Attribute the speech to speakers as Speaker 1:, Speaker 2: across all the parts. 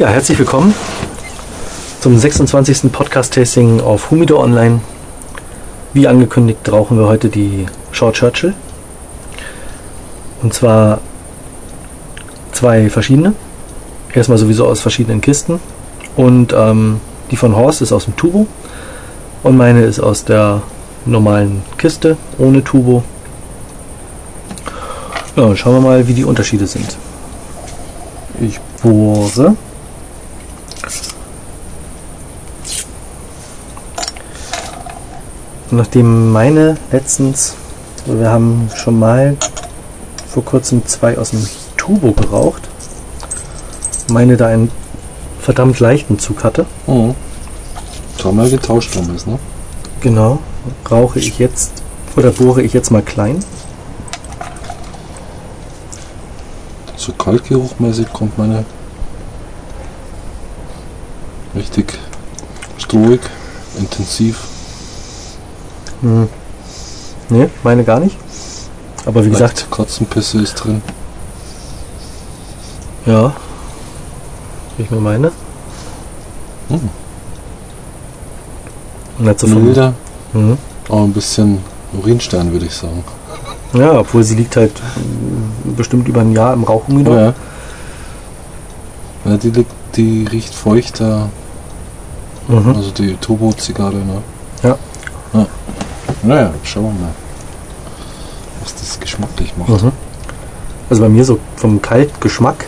Speaker 1: Ja, herzlich willkommen zum 26. Podcast-Tasting auf Humido Online. Wie angekündigt rauchen wir heute die Short Churchill. Und zwar zwei verschiedene. Erstmal sowieso aus verschiedenen Kisten. Und ähm, die von Horst ist aus dem Tubo. Und meine ist aus der normalen Kiste ohne Tubo. Ja, schauen wir mal, wie die Unterschiede sind. Ich bohre. Nachdem meine letztens, wir haben schon mal vor kurzem zwei aus dem Turbo geraucht, meine da einen verdammt leichten Zug hatte.
Speaker 2: Mhm. Dreimal getauscht damals, ne?
Speaker 1: Genau, rauche ich jetzt oder bohre ich jetzt mal klein.
Speaker 2: So kaltgeruchmäßig kommt meine richtig strohig, intensiv.
Speaker 1: Hm. Ne, meine gar nicht. Aber wie gesagt,
Speaker 2: Leicht Katzenpisse ist drin.
Speaker 1: ja, wie ich mir meine. So vom,
Speaker 2: Milder,
Speaker 1: Mhm.
Speaker 2: aber ein bisschen Urinstein, würde ich sagen.
Speaker 1: Ja, obwohl sie liegt halt mm, bestimmt über ein Jahr im Rauchhumido.
Speaker 2: Ja. ja die, liegt- die riecht feuchter,
Speaker 1: Mhm.
Speaker 2: also die Turbo-Zigarre, ne?
Speaker 1: Ja.
Speaker 2: ja. Naja, schauen wir mal, was das geschmacklich macht.
Speaker 1: Mhm. Also bei mir so vom Kaltgeschmack,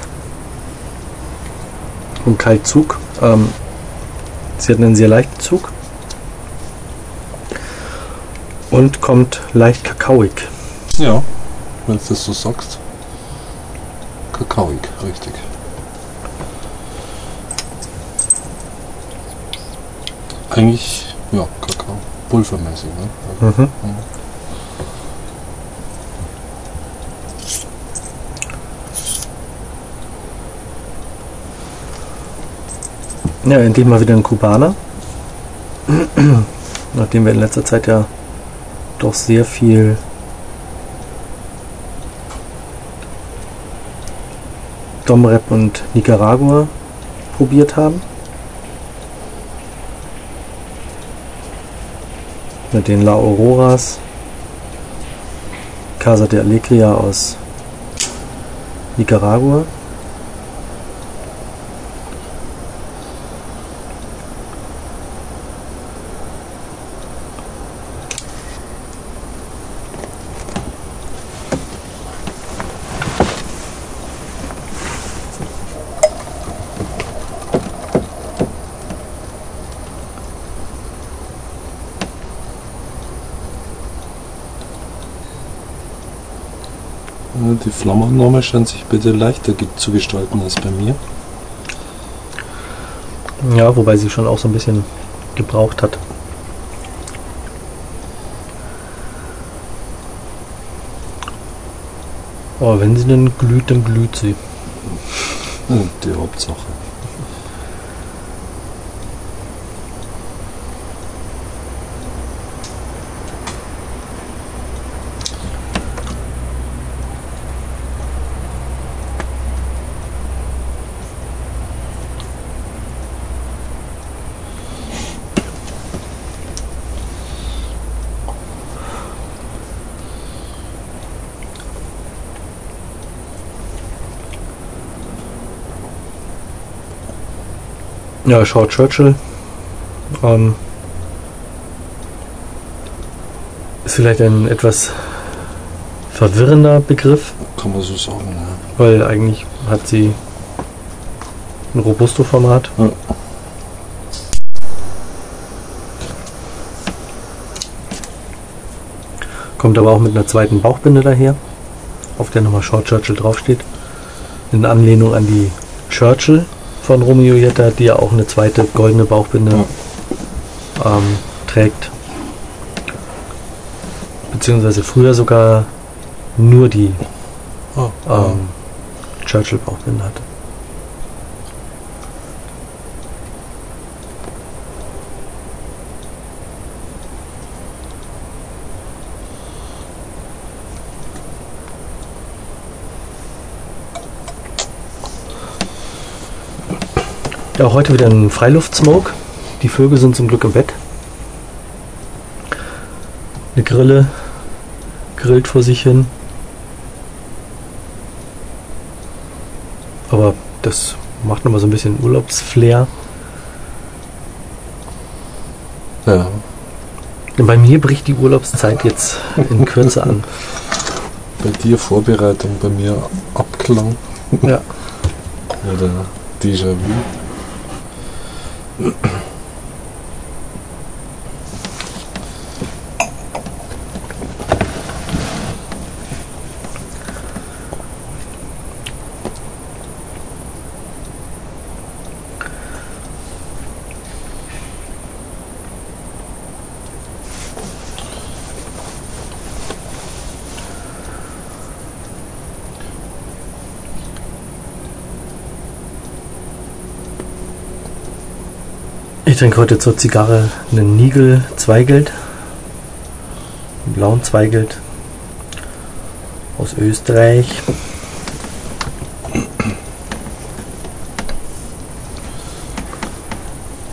Speaker 1: vom Kaltzug. Ähm, sie hat einen sehr leichten Zug und kommt leicht kakaoig.
Speaker 2: Ja, wenn du das so sagst. Kakaoig, richtig. Eigentlich, ja, Kakao. Pulvermäßig, ne?
Speaker 1: Mhm. Ja, endlich mal wieder ein Kubaner. Nachdem wir in letzter Zeit ja doch sehr viel Domrep und Nicaragua probiert haben. Mit den La Auroras, Casa de Alegria aus Nicaragua.
Speaker 2: Die Flammannahme scheint sich bitte leichter zu gestalten als bei mir.
Speaker 1: Ja, wobei sie schon auch so ein bisschen gebraucht hat. Aber wenn sie denn glüht, dann glüht sie.
Speaker 2: Die Hauptsache.
Speaker 1: Ja, Short Churchill. Ähm, ist vielleicht ein etwas verwirrender Begriff,
Speaker 2: Kann man so sagen, ja.
Speaker 1: weil eigentlich hat sie ein Robusto-Format.
Speaker 2: Ja.
Speaker 1: Kommt aber auch mit einer zweiten Bauchbinde daher, auf der nochmal Short Churchill draufsteht. In Anlehnung an die Churchill von Romeo Jetta, die ja auch eine zweite goldene Bauchbinde ähm, trägt. Beziehungsweise früher sogar nur die
Speaker 2: Oh,
Speaker 1: ähm, Churchill Bauchbinde hatte. Auch heute wieder ein Freiluftsmoke. Die Vögel sind zum Glück im Bett. Eine Grille grillt vor sich hin. Aber das macht nochmal so ein bisschen Urlaubsflair.
Speaker 2: Ja.
Speaker 1: Bei mir bricht die Urlaubszeit jetzt in Kürze an.
Speaker 2: Bei dir Vorbereitung, bei mir Abklang
Speaker 1: Ja.
Speaker 2: oder Déjà-vu.
Speaker 1: Mm-hmm. trinke heute zur Zigarre einen Nigel Zweigelt. Einen blauen Zweigelt. Aus Österreich.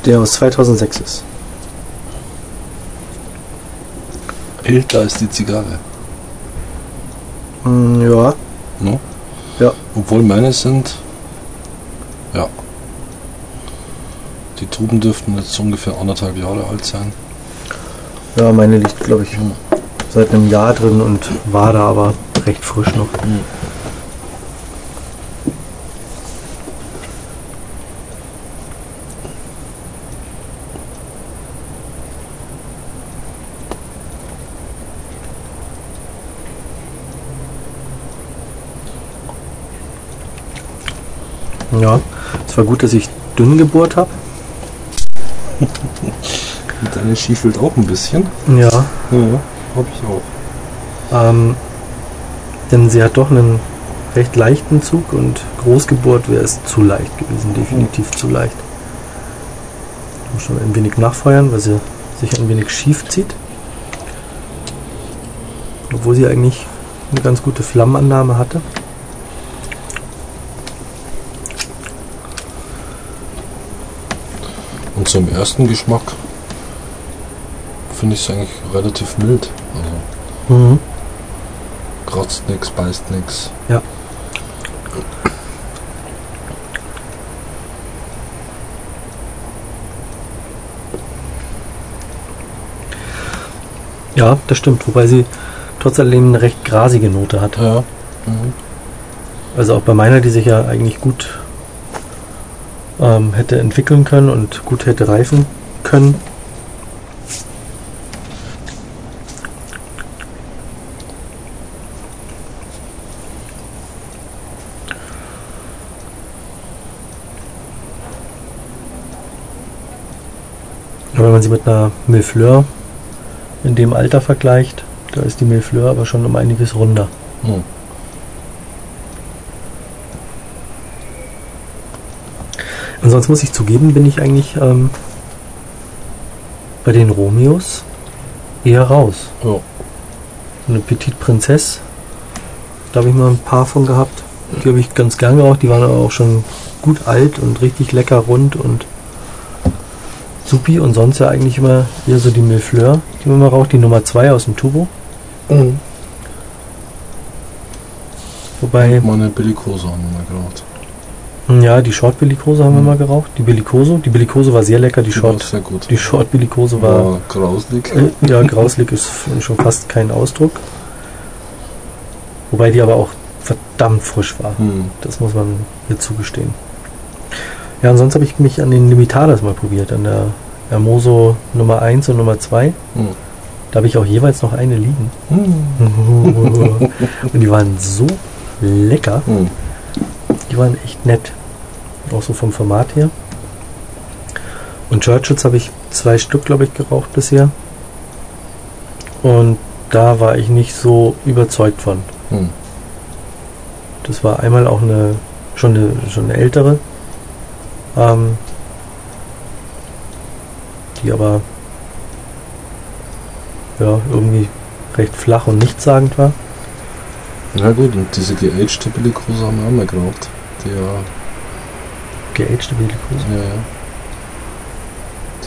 Speaker 1: Der aus 2006 ist.
Speaker 2: Älter als die Zigarre.
Speaker 1: Mm, ja.
Speaker 2: No?
Speaker 1: Ja.
Speaker 2: Obwohl meine sind. Ja. Die Tuben dürften jetzt ungefähr anderthalb Jahre alt sein.
Speaker 1: Ja, meine liegt, glaube ich, seit einem Jahr drin und war da aber recht frisch noch. Ja, es war gut, dass ich dünn gebohrt habe.
Speaker 2: Und deine schiefelt auch ein bisschen.
Speaker 1: Ja,
Speaker 2: Ja, hab ich auch.
Speaker 1: Ähm, denn sie hat doch einen recht leichten Zug und groß gebohrt wäre es zu leicht gewesen, definitiv zu leicht. Ich muss schon ein wenig nachfeuern, weil sie sich ein wenig schief zieht. Obwohl sie eigentlich eine ganz gute Flammenannahme hatte.
Speaker 2: Zum ersten Geschmack finde ich es eigentlich relativ mild. Also
Speaker 1: Mhm.
Speaker 2: kratzt nix, beißt nix.
Speaker 1: Ja. Ja, das stimmt, wobei sie trotz alledem eine recht grasige Note hat.
Speaker 2: Ja. Mhm.
Speaker 1: Also auch bei meiner, die sich ja eigentlich gut ähm, hätte entwickeln können und gut hätte reifen können. Aber wenn man sie mit einer Milfleur in dem Alter vergleicht, da ist die Milfleur aber schon um einiges runder.
Speaker 2: Mhm.
Speaker 1: Und sonst muss ich zugeben, bin ich eigentlich ähm, bei den Romeos eher raus.
Speaker 2: Ja.
Speaker 1: Eine Petite Princesse, da habe ich mal ein paar von gehabt. Die habe ich ganz gern geraucht. Die waren aber auch schon gut alt und richtig lecker rund und supi. Und sonst ja eigentlich immer eher so die Milfleur, die man mal raucht. Die Nummer 2 aus dem Turbo.
Speaker 2: Mhm.
Speaker 1: Wobei,
Speaker 2: Meine Bellicoso haben wir mal geraucht.
Speaker 1: Ja, die Short Bellicose haben wir
Speaker 2: Mhm.
Speaker 1: mal geraucht. Die Bellicoso. Die Bellicose war sehr lecker. Die Short,
Speaker 2: sehr gut.
Speaker 1: die Short Bellicose war
Speaker 2: war grauslig.
Speaker 1: Äh, Ja, grauslig ist schon fast kein Ausdruck. Wobei die aber auch verdammt frisch war.
Speaker 2: Mhm.
Speaker 1: Das muss man hier zugestehen. Ja, und sonst habe ich mich an den Limitadas mal probiert, an der Hermoso Nummer 1 und Nummer 2.
Speaker 2: Mhm.
Speaker 1: Da habe ich auch jeweils noch eine liegen.
Speaker 2: Mhm.
Speaker 1: und die waren so lecker.
Speaker 2: Mhm.
Speaker 1: Die waren echt nett. Auch so vom Format her. Und Churchills habe ich zwei Stück, glaube ich, geraucht bisher. Und da war ich nicht so überzeugt von.
Speaker 2: Mhm.
Speaker 1: Das war einmal auch eine schon eine, schon eine ältere, ähm, die aber ja irgendwie recht flach und nichtssagend war.
Speaker 2: Na gut, und diese geagte Bellicoso haben wir auch mal geraucht. Die ja
Speaker 1: geagte Bedikose.
Speaker 2: Ja, ja.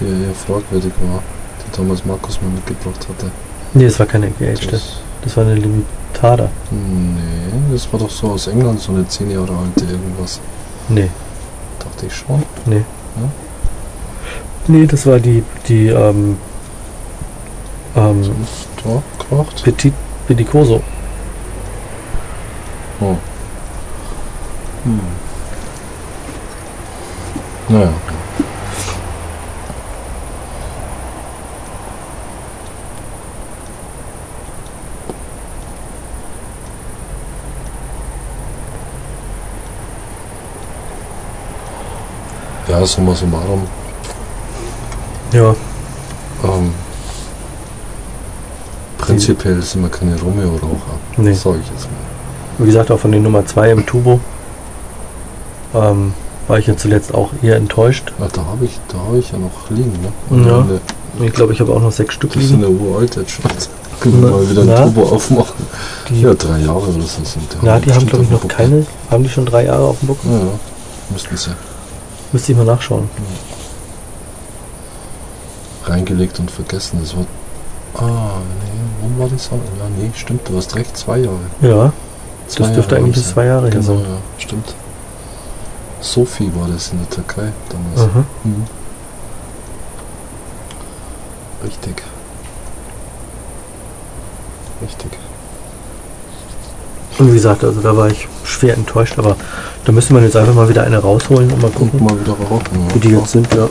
Speaker 2: Die eher fragwürdig war, die damals Markus mal mitgebracht hatte.
Speaker 1: Nee, das war keine geagte. Das,
Speaker 2: Das,
Speaker 1: war eine Limitada.
Speaker 2: nee, das war doch so aus England, so eine 10 Jahre alte irgendwas.
Speaker 1: Nee,
Speaker 2: Dachte ich schon.
Speaker 1: nee.
Speaker 2: Ja?
Speaker 1: Nee, das war die, die, ähm, ähm,
Speaker 2: Da, gemacht.
Speaker 1: Petit Bedicoso.
Speaker 2: Oh. Hm. Naja. Ja, summa summarum.
Speaker 1: Ja,
Speaker 2: Ähm, prinzipiell sind wir keine Romeo-Raucher.
Speaker 1: nee.
Speaker 2: Sag ich jetzt mal.
Speaker 1: Wie gesagt, auch von den Nummer 2 im Turbo ähm, war ich ja zuletzt auch eher enttäuscht.
Speaker 2: Ach, da habe ich, da habe ich ja noch liegen, ne?
Speaker 1: Ja.
Speaker 2: Eine-
Speaker 1: Ich glaube, ich habe auch noch sechs Stück
Speaker 2: Das
Speaker 1: liegen.
Speaker 2: ja uralt jetzt schon. Können wir mal wieder ein
Speaker 1: na.
Speaker 2: Turbo aufmachen.
Speaker 1: Die,
Speaker 2: Ja, drei Jahre oder so sind die.
Speaker 1: na, die haben, glaube ich, noch
Speaker 2: Buckel.
Speaker 1: keine. Haben die schon drei Jahre auf dem Buckel?
Speaker 2: Ja, ja. Müssten sie
Speaker 1: Müsste ich mal nachschauen.
Speaker 2: reingelegt und vergessen. Das war. Ah, nee, wann war das? Ja, nee, stimmt, du hast recht, zwei Jahre.
Speaker 1: Ja,
Speaker 2: Zwei
Speaker 1: das dürfte
Speaker 2: Jahre
Speaker 1: eigentlich zwei Jahre her
Speaker 2: Genau,
Speaker 1: sein.
Speaker 2: ja, stimmt. Sophie war das in der Türkei damals.
Speaker 1: Aha.
Speaker 2: Mhm. Richtig. Richtig.
Speaker 1: Und wie gesagt, also da war ich schwer enttäuscht, aber da müsste man jetzt einfach mal wieder eine rausholen und mal
Speaker 2: Guck
Speaker 1: gucken,
Speaker 2: mal wieder rauchen.
Speaker 1: wie die jetzt sind. Ja.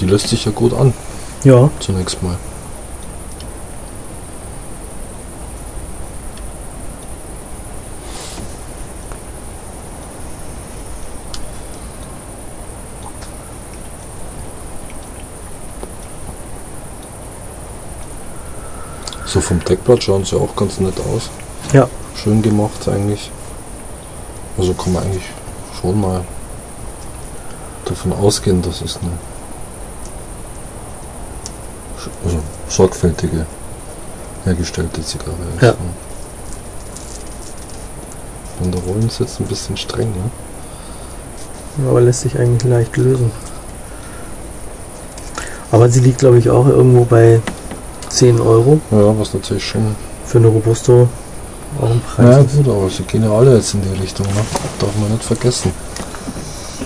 Speaker 2: Die lässt sich ja gut an,
Speaker 1: ja,
Speaker 2: zunächst mal. So vom Deckblatt schauen sie auch ganz nett aus.
Speaker 1: Ja.
Speaker 2: Schön gemacht eigentlich. Also kann man eigentlich schon mal davon ausgehen, dass es eine sch- also sorgfältige hergestellte Zigarre ist.
Speaker 1: Ja.
Speaker 2: ne? Und der Rollen ist jetzt ein bisschen streng, ne?
Speaker 1: aber lässt sich eigentlich leicht lösen. Aber sie liegt, glaube ich, auch irgendwo bei 10 Euro
Speaker 2: Ja, was natürlich schon.
Speaker 1: für eine Robusto auch ein Preis
Speaker 2: Ja, gut, aber sie gehen ja alle jetzt in die Richtung, ne? Darf man nicht vergessen.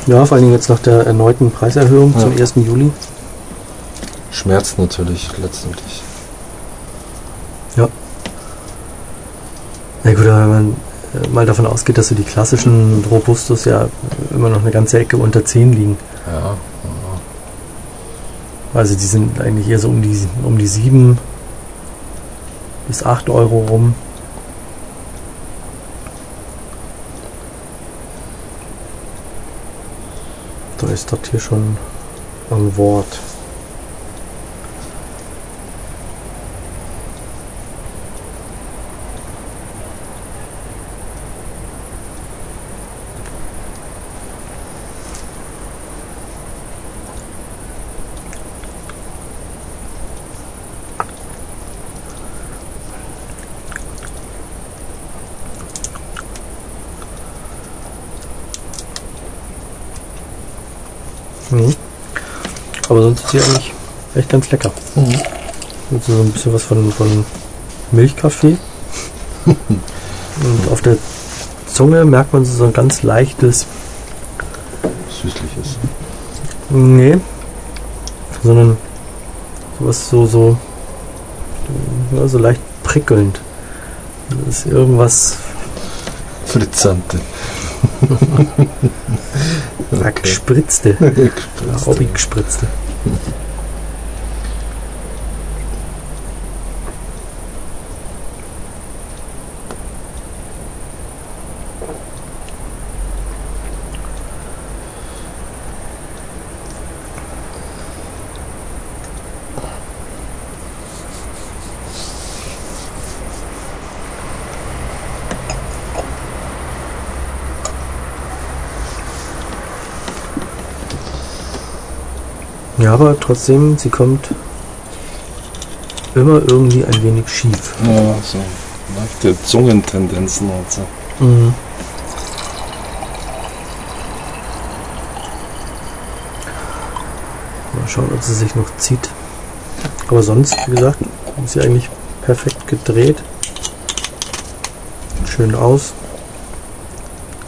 Speaker 1: Ja, vor allen Dingen jetzt nach der erneuten Preiserhöhung zum
Speaker 2: Ja.
Speaker 1: 1. Juli.
Speaker 2: Schmerzt natürlich letztendlich.
Speaker 1: Na gut, aber wenn man äh, mal davon ausgeht, dass so die klassischen Robustos ja immer noch eine ganze Ecke unter 10 liegen.
Speaker 2: Ja, ja.
Speaker 1: Also die sind eigentlich eher so um die, um die 7 bis 8 Euro rum. Da ist das hier schon ein Wort. Mhm. Eigentlich echt ganz lecker.
Speaker 2: Mhm.
Speaker 1: Und so ein bisschen was von, von Milchkaffee. Und auf der Zunge merkt man so ein ganz leichtes,
Speaker 2: Süßliches.
Speaker 1: nee, sondern sowas so, so, ja, so leicht prickelnd. Das ist irgendwas
Speaker 2: Fritzante.
Speaker 1: ja, gespritzte, ja, Hobby gespritzte. Ja, aber trotzdem, sie kommt immer irgendwie ein wenig schief.
Speaker 2: Ja, so leichte Zungentendenzen hat sie.
Speaker 1: Mhm. Mal schauen, ob sie sich noch zieht. Aber sonst, wie gesagt, ist sie eigentlich perfekt gedreht. Schön aus.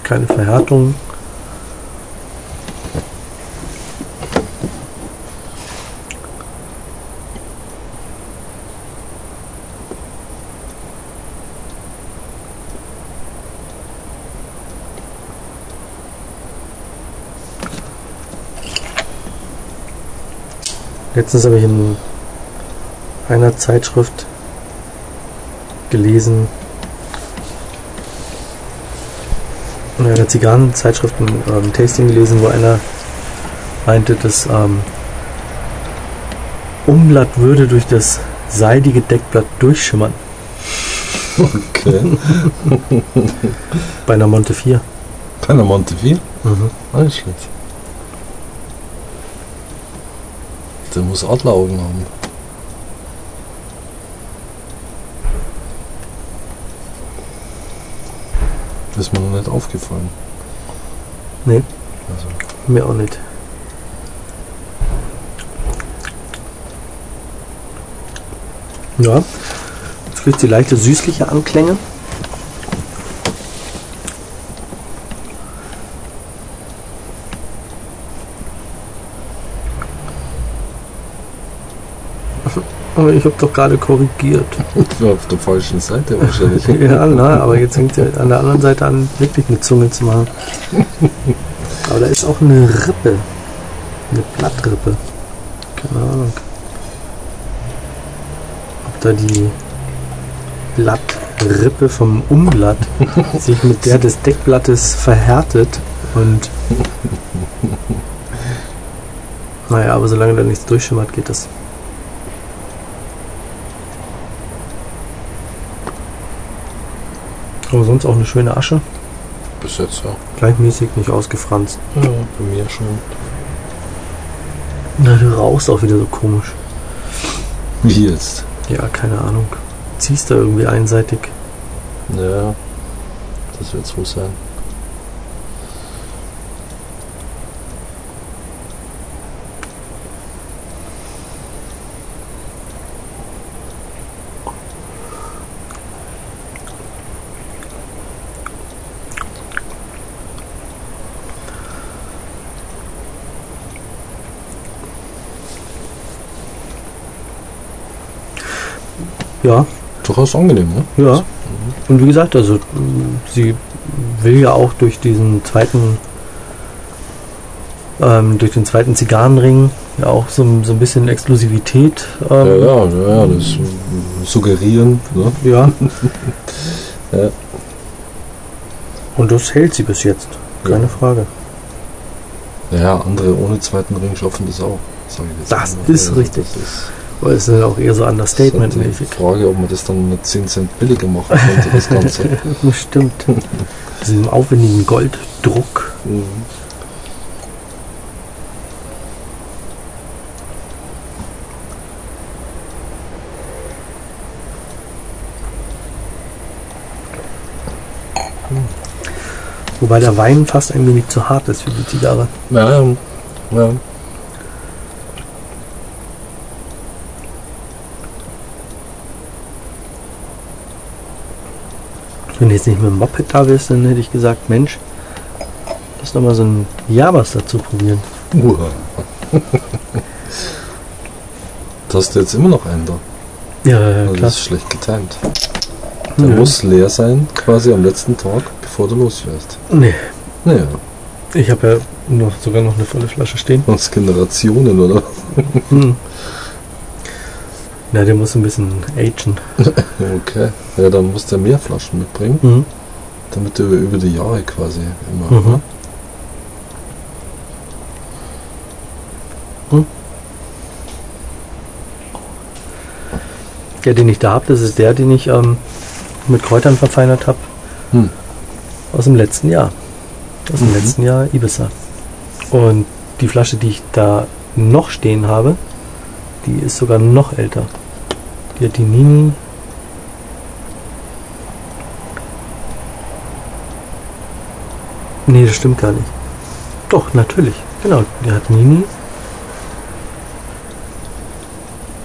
Speaker 1: Keine Verhärtung. Letztens habe ich in einer Zeitschrift gelesen, in einer Zigarrenzeitschrift ein ähm, Tasting gelesen, wo einer meinte, das ähm, Umblatt würde durch das seidige Deckblatt durchschimmern.
Speaker 2: Okay.
Speaker 1: Bei einer Monte 4.
Speaker 2: Bei einer Monte 4?
Speaker 1: Mhm.
Speaker 2: Nicht schlecht. Der muss Adleraugen haben. Das ist mir noch nicht aufgefallen.
Speaker 1: Nee,
Speaker 2: Also,
Speaker 1: mir auch nicht. Ja, jetzt kriegt sie leichte süßliche Anklänge. Aber ich habe doch gerade korrigiert.
Speaker 2: auf der falschen Seite wahrscheinlich.
Speaker 1: Ja, na, aber jetzt fängt sie an der anderen Seite an, wirklich eine Zunge zu machen. Aber da ist auch eine Rippe. Eine Blattrippe. Keine Ahnung. Ob da die Blattrippe vom Umblatt sich mit der des Deckblattes verhärtet und. Naja, aber solange da nichts durchschimmert, geht das. Aber sonst auch eine schöne Asche.
Speaker 2: Bis jetzt ja.
Speaker 1: Gleichmäßig, nicht ausgefranst.
Speaker 2: ja. Bei mir schon.
Speaker 1: Na, du rauchst auch wieder so komisch.
Speaker 2: Wie jetzt?
Speaker 1: Ja, keine Ahnung. Ziehst da irgendwie einseitig.
Speaker 2: Ja. Das wird so sein.
Speaker 1: Ja,
Speaker 2: Durchaus angenehm, ne?
Speaker 1: ja. Und wie gesagt, also sie will ja auch durch diesen zweiten, ähm, durch den zweiten Zigarrenring ja auch so, so ein bisschen Exklusivität.
Speaker 2: Ja,
Speaker 1: Ähm,
Speaker 2: ja, ja, ja, das suggerieren, ne?
Speaker 1: ja.
Speaker 2: Ja.
Speaker 1: Und das hält sie bis jetzt. Keine
Speaker 2: Ja.
Speaker 1: Frage.
Speaker 2: Ja, andere ohne zweiten Ring schaffen das auch. Sag ich jetzt
Speaker 1: Das
Speaker 2: mal.
Speaker 1: ist richtig.
Speaker 2: Das ist,
Speaker 1: Aber es ist ja auch eher so
Speaker 2: das ist halt die Frage, ob man das dann mit 10 Cent billiger machen könnte, das Ganze.
Speaker 1: Stimmt. Diesem aufwendigen Golddruck.
Speaker 2: Mhm.
Speaker 1: Wobei der Wein fast ein wenig zu hart ist für die Zigarre.
Speaker 2: Ja, ja,
Speaker 1: Wenn du jetzt nicht mit dem Moped da wärst, dann hätte ich gesagt, Mensch, lass doch mal so ein Jabas dazu probieren.
Speaker 2: Uah. Da hast du jetzt immer noch einen da.
Speaker 1: Ja, ja,
Speaker 2: Also
Speaker 1: klar.
Speaker 2: das ist schlecht getimt. Der
Speaker 1: Ja.
Speaker 2: muss leer sein, quasi am letzten Tag, bevor du losfährst.
Speaker 1: Nee,
Speaker 2: Naja,
Speaker 1: ich habe ja noch, sogar noch eine volle Flasche stehen.
Speaker 2: uns Generationen, oder?
Speaker 1: Hm. Na, der muss ein bisschen agen.
Speaker 2: Okay. Ja, dann musst du ja mehr Flaschen mitbringen,
Speaker 1: Mhm.
Speaker 2: damit du über, die Jahre quasi immer.
Speaker 1: Mhm. Hm. Der, den ich da habe, das ist der, den ich ähm, mit Kräutern verfeinert habe.
Speaker 2: Hm.
Speaker 1: Aus dem letzten Jahr. Aus dem
Speaker 2: Mhm.
Speaker 1: letzten Jahr Ibiza. Und die Flasche, die ich da noch stehen habe, die ist sogar noch älter. Die hat die Nini. Nee, das stimmt gar nicht. Doch, natürlich. Genau, die hat Nini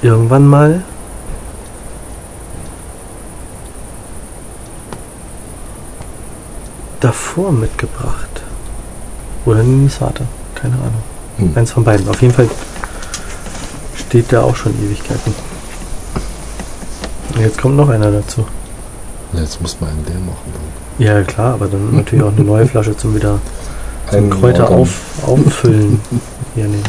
Speaker 1: irgendwann mal davor mitgebracht. Oder Ninis Vater. Keine Ahnung.
Speaker 2: Hm.
Speaker 1: Eins von beiden. Auf jeden Fall steht da auch schon Ewigkeiten. Jetzt kommt noch einer dazu.
Speaker 2: Jetzt muss man einen leer machen. Dann.
Speaker 1: Ja, klar, aber dann natürlich auch eine neue Flasche zum wieder zum Kräuter auf, auffüllen. Hier nehmen.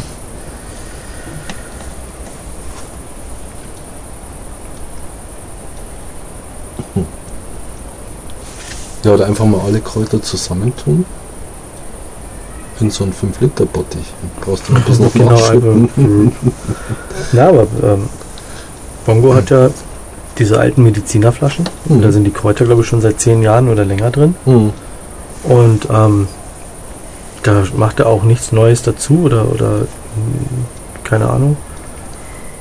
Speaker 2: Ja, oder einfach mal alle Kräuter zusammentun. In so einen 5-Liter-Bottich. Brauchst du bloß noch
Speaker 1: Genau, ja, aber ähm, Bongo hat ja diese alten Medizinerflaschen.
Speaker 2: Mhm.
Speaker 1: Da sind die Kräuter, glaube ich, schon seit zehn Jahren oder länger drin.
Speaker 2: Hm.
Speaker 1: Und ähm, da macht er auch nichts Neues dazu oder, oder hm, keine Ahnung.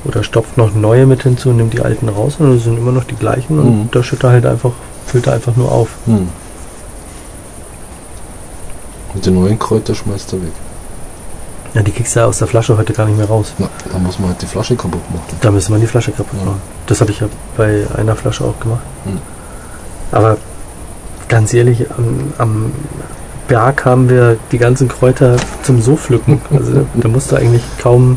Speaker 1: Oder stopft noch neue mit hinzu und nimmt die alten raus und es sind immer noch die gleichen und
Speaker 2: Mhm.
Speaker 1: da schüttet er halt einfach, füllt er einfach nur auf.
Speaker 2: Hm. Und die neuen Kräuter schmeißt er weg.
Speaker 1: Ja, die kriegst du ja aus der Flasche heute gar nicht mehr raus.
Speaker 2: Na, da muss man halt die Flasche kaputt machen.
Speaker 1: Da müsste man die Flasche kaputt
Speaker 2: Ja.
Speaker 1: machen. Das habe ich ja bei einer Flasche auch gemacht.
Speaker 2: Mhm.
Speaker 1: Aber ganz ehrlich, am, am Berg haben wir die ganzen Kräuter zum so pflücken. Also da musst du eigentlich kaum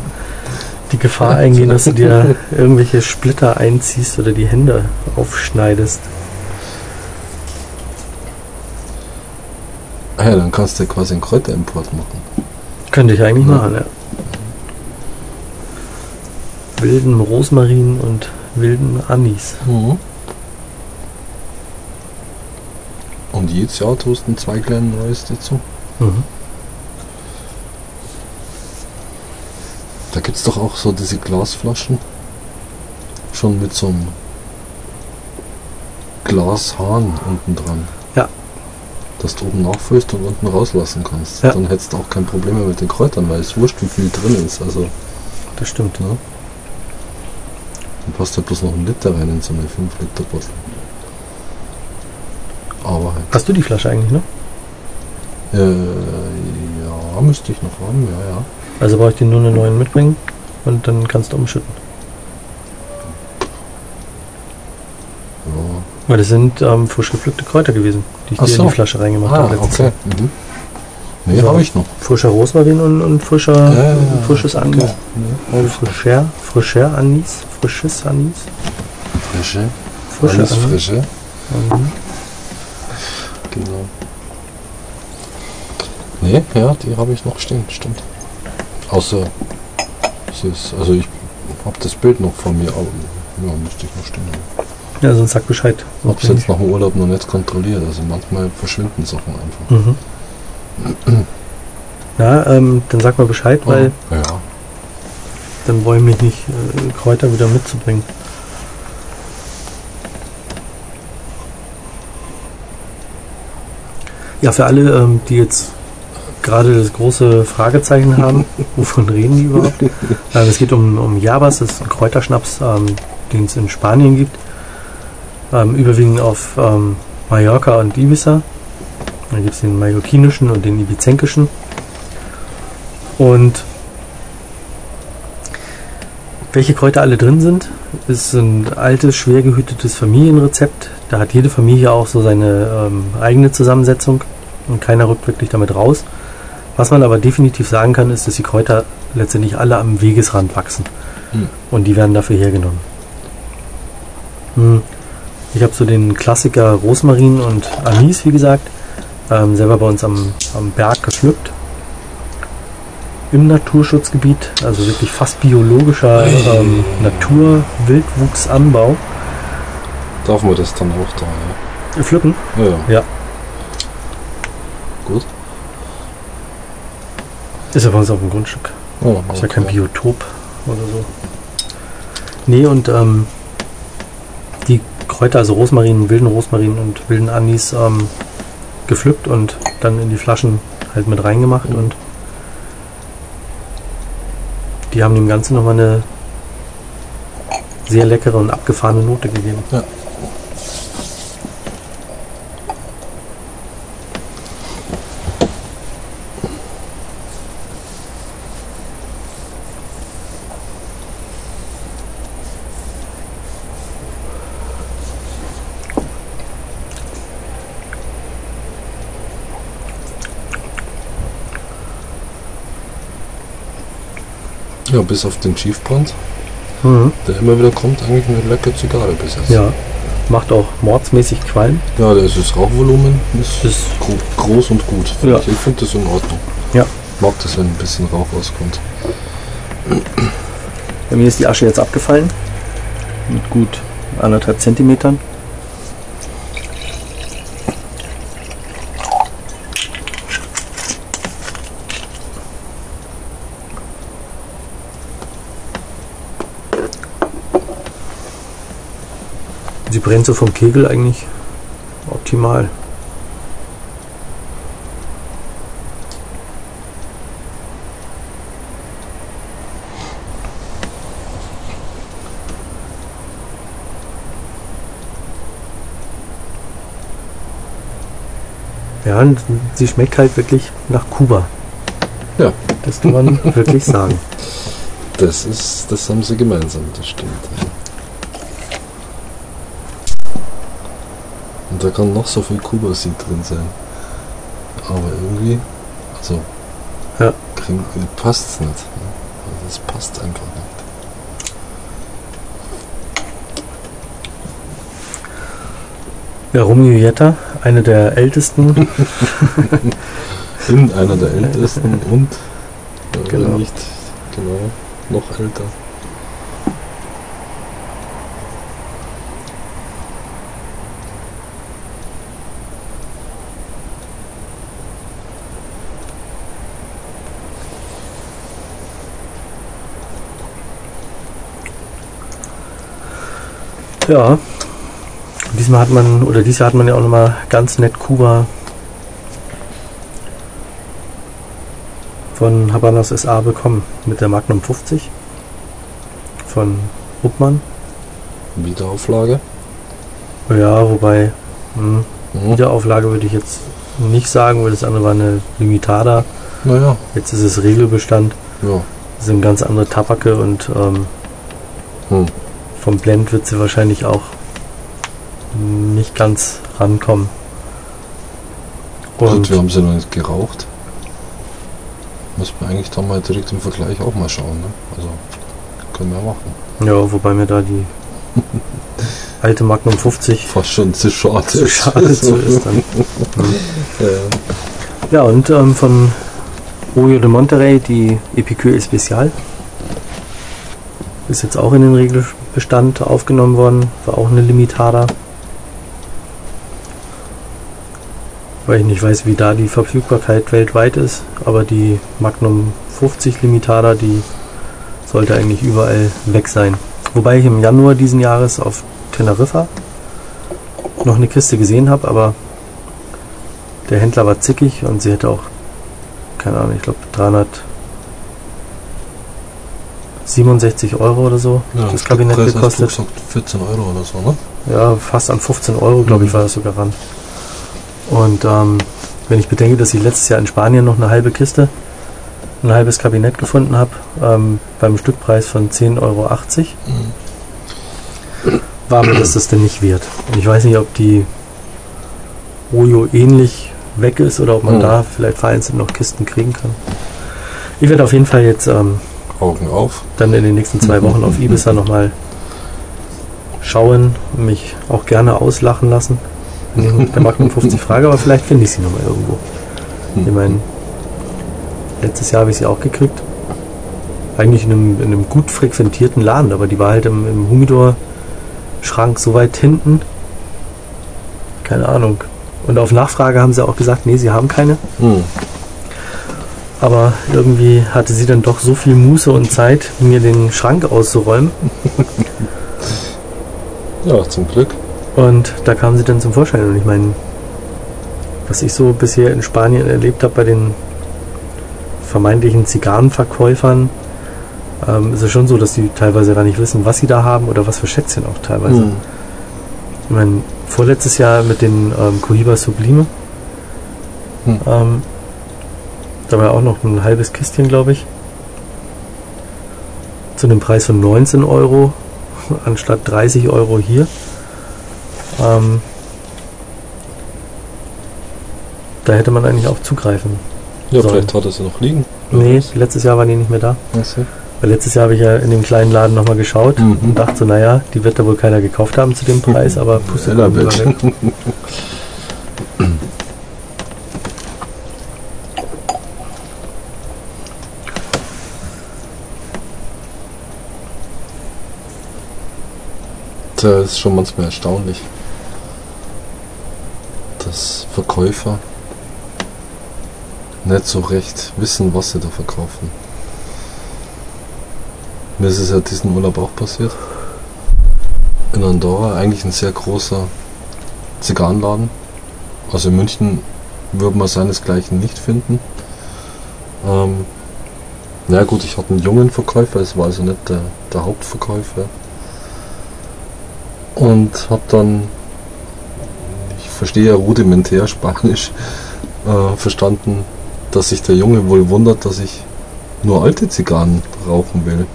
Speaker 1: die Gefahr eingehen, dass du dir irgendwelche Splitter einziehst oder die Hände aufschneidest.
Speaker 2: Ah ja, dann kannst du quasi einen Kräuterimport machen.
Speaker 1: Könnte ich eigentlich machen, ja. Wilden Rosmarin und wilden Anis.
Speaker 2: Mhm. Und jedes Jahr tust du zwei kleine Neues dazu.
Speaker 1: Mhm.
Speaker 2: Da gibt es doch auch so diese Glasflaschen. Schon mit so einem Glashahn unten dran. Dass du oben nachfüllst und unten rauslassen kannst.
Speaker 1: Ja.
Speaker 2: Dann hättest du auch kein Problem mehr mit den Kräutern, weil es wurscht, wie viel drin ist. Also
Speaker 1: Das stimmt.
Speaker 2: Ja. dann passt ja bloß noch ein Liter rein in so eine 5 Liter Bottle. Aber halt.
Speaker 1: Hast du die Flasche eigentlich noch?
Speaker 2: Äh, ja, müsste ich noch haben, ja, ja.
Speaker 1: Also brauche ich dir nur einen neuen mitbringen und dann kannst du umschütten. Weil das sind ähm, frisch gepflückte Kräuter gewesen, die ich
Speaker 2: Ach
Speaker 1: dir
Speaker 2: so.
Speaker 1: in die Flasche reingemacht
Speaker 2: Ah,
Speaker 1: habe.
Speaker 2: okay. Mhm. Nee,
Speaker 1: So.
Speaker 2: habe ich noch.
Speaker 1: Frischer Rosmarin und, und frischer,
Speaker 2: Ja,
Speaker 1: frisches Anis.
Speaker 2: Okay. Ja.
Speaker 1: Frischer, frischer Anis, frisches Anis.
Speaker 2: Frische.
Speaker 1: Frische Anis.
Speaker 2: frische.
Speaker 1: Mhm.
Speaker 2: Genau. Nee, ja, die habe ich noch stehen, stimmt. Außer, es ist, also ich habe das Bild noch von mir, aber ja, müsste ich noch stehen haben.
Speaker 1: Ja, sonst sag Bescheid.
Speaker 2: Habe es jetzt nach dem Urlaub noch nicht kontrolliert, also manchmal verschwinden Sachen einfach.
Speaker 1: Mhm. Ja, ähm, dann sag mal Bescheid, weil
Speaker 2: ja,
Speaker 1: dann ich mich nicht äh, Kräuter wieder mitzubringen. Ja, für alle, ähm, die jetzt gerade das große Fragezeichen haben, wovon reden die überhaupt? Ähm, es geht um, um Jabas, das ist ein Kräuterschnaps, ähm, den es in Spanien gibt. Ähm, überwiegend auf ähm, Mallorca und Ibiza. Da gibt es den mallorquinischen und den ibizenkischen. Und welche Kräuter alle drin sind, ist ein altes, schwer gehütetes Familienrezept. Da hat jede Familie auch so seine ähm, eigene Zusammensetzung und keiner rückt wirklich damit raus. Was man aber definitiv sagen kann, ist, dass die Kräuter letztendlich alle am Wegesrand wachsen.
Speaker 2: Hm.
Speaker 1: Und die werden dafür hergenommen. Hm. Ich habe so den Klassiker Rosmarin und Anis, wie gesagt, ähm, selber bei uns am, am Berg gepflückt. Im Naturschutzgebiet, also wirklich fast biologischer ähm, Natur-Wildwuchsanbau.
Speaker 2: darf man das dann auch da,
Speaker 1: Pflücken?
Speaker 2: ja? Ja, ja.
Speaker 1: Ja.
Speaker 2: Gut.
Speaker 1: Ist ja bei uns auf dem Grundstück.
Speaker 2: Oh,
Speaker 1: Ist ja kein. Biotop oder so. Nee, und ähm, Kräuter, also Rosmarin, wilden Rosmarin und wilden Anis, ähm, gepflückt und dann in die Flaschen halt mit reingemacht
Speaker 2: Mhm.
Speaker 1: und die haben dem Ganzen nochmal eine sehr leckere und abgefahrene Note gegeben.
Speaker 2: Ja. Ja, bis auf den Chiefbrand,
Speaker 1: Mhm.
Speaker 2: der immer wieder kommt, eigentlich eine leckere Zigarre bis jetzt.
Speaker 1: Ja, macht auch mordsmäßig Qualm.
Speaker 2: Ja, das ist Rauchvolumen ist,
Speaker 1: Ist-
Speaker 2: gro groß und gut. find
Speaker 1: Ja.
Speaker 2: Ich, ich finde das in Ordnung.
Speaker 1: Ja.
Speaker 2: Mag das, wenn ein bisschen Rauch rauskommt.
Speaker 1: Bei mir ist die Asche jetzt abgefallen. Mit gut anderthalb Zentimetern. Brennt so vom Kegel eigentlich optimal. Ja, und sie schmeckt halt wirklich nach Kuba.
Speaker 2: Ja.
Speaker 1: Das kann man wirklich sagen.
Speaker 2: Das ist, das haben sie gemeinsam, das stimmt. ja. Da kann noch so viel Kuba-Sieg drin sein. Aber irgendwie, also,
Speaker 1: Ja.
Speaker 2: passt es nicht. Also Das passt einfach nicht.
Speaker 1: Ja, Romeo Jetta, eine der ältesten.
Speaker 2: In einer der ältesten und äh,
Speaker 1: Genau.
Speaker 2: nicht genau noch älter.
Speaker 1: Ja. Diesmal hat man, oder dieses Jahr hat man ja auch nochmal ganz nett Kuba von Habanas SA bekommen mit der Magnum 50 von Ruppmann.
Speaker 2: Wiederauflage.
Speaker 1: Ja, wobei hm,
Speaker 2: Mhm.
Speaker 1: Wiederauflage würde ich jetzt nicht sagen, weil das andere war eine Limitada.
Speaker 2: Naja,
Speaker 1: Jetzt ist es Regelbestand.
Speaker 2: ja.
Speaker 1: Das sind ganz andere Tabake und ähm,
Speaker 2: Hm.
Speaker 1: Vom Blend wird sie wahrscheinlich auch nicht ganz rankommen.
Speaker 2: Gut,
Speaker 1: Und
Speaker 2: wir haben sie noch nicht geraucht. Muss man eigentlich da mal direkt im Vergleich auch mal schauen. Ne? Also, können wir machen.
Speaker 1: ja, wobei mir da die alte Magnum 50
Speaker 2: Fast schon zu schade.
Speaker 1: zu schade zu ist. Dann.
Speaker 2: Ja.
Speaker 1: Ja, und ähm, von Oyo de Monterrey die Epicure Especial. Ist jetzt auch in den Regelbestand aufgenommen worden. War auch eine Limitada. Weil ich nicht weiß, wie da die Verfügbarkeit weltweit ist. Aber die Magnum 50 Limitada, die sollte eigentlich überall weg sein. Wobei ich im Januar diesen Jahres auf Teneriffa noch eine Kiste gesehen habe, aber der Händler war zickig und sie hätte auch, keine Ahnung, ich glaube 367 Euro oder so
Speaker 2: Ja,
Speaker 1: das Kabinett
Speaker 2: Preis
Speaker 1: gekostet.
Speaker 2: gesagt 14 Euro oder so, ne?
Speaker 1: Ja, fast an 15 Euro, glaube ich,
Speaker 2: Mhm.
Speaker 1: war das sogar ran. Und ähm, wenn ich bedenke, dass ich letztes Jahr in Spanien noch eine halbe Kiste, ein halbes Kabinett gefunden habe, ähm, beim Stückpreis von 10,80 Euro, war mir das das denn nicht wert. Und ich weiß nicht, ob die Ojo ähnlich weg ist oder ob man
Speaker 2: Mhm.
Speaker 1: da vielleicht vereinzelt noch Kisten kriegen kann. Ich werde auf jeden Fall jetzt ähm,
Speaker 2: Augen auf.
Speaker 1: dann in den nächsten zwei Wochen auf Ibiza nochmal schauen und mich auch gerne auslachen lassen. Der Magnum 50 Frage, aber vielleicht finde ich sie nochmal irgendwo. Ich meine, letztes Jahr habe ich sie auch gekriegt. Eigentlich in einem, in einem gut frequentierten Laden, aber die war halt im, im Humidor-Schrank so weit hinten. Keine Ahnung. Und auf Nachfrage haben sie auch gesagt, nee, sie haben keine.
Speaker 2: Hm.
Speaker 1: Aber irgendwie hatte sie dann doch so viel Muße und Zeit, mir den Schrank auszuräumen.
Speaker 2: Ja, zum Glück.
Speaker 1: Und da kam sie dann zum Vorschein. Und ich meine, was ich so bisher in Spanien erlebt habe bei den vermeintlichen Zigarrenverkäufern, ähm, ist es schon so, dass die teilweise gar nicht wissen, was sie da haben oder was für Schätzchen auch teilweise.
Speaker 2: Hm.
Speaker 1: Ich meine, vorletztes Jahr mit den ähm, Cohiba Sublime,
Speaker 2: Hm.
Speaker 1: ähm, da war auch noch ein halbes Kistchen, glaube ich. Zu einem Preis von 19 Euro anstatt 30 Euro hier. Ähm, da hätte man eigentlich auch zugreifen.
Speaker 2: Ja,
Speaker 1: So.
Speaker 2: vielleicht hat er sie noch liegen.
Speaker 1: Nee, letztes Jahr waren die nicht mehr da.
Speaker 2: Also.
Speaker 1: Weil letztes Jahr habe ich ja in dem kleinen Laden nochmal geschaut
Speaker 2: Mhm.
Speaker 1: und dachte so, naja, die wird da wohl keiner gekauft haben zu dem Preis, aber Pustekuchen
Speaker 2: Das ist schon manchmal erstaunlich, dass Verkäufer nicht so recht wissen, was sie da verkaufen. Mir ist es ja diesen Urlaub auch passiert. In Andorra, eigentlich ein sehr großer Zigarrenladen. Also in München würde man seinesgleichen nicht finden. Ähm, na gut, ich hatte einen jungen Verkäufer, es war also nicht der, der Hauptverkäufer. Und habe dann, ich verstehe ja rudimentär Spanisch, äh, verstanden, dass sich der Junge wohl wundert, dass ich nur alte Zigarren rauchen will.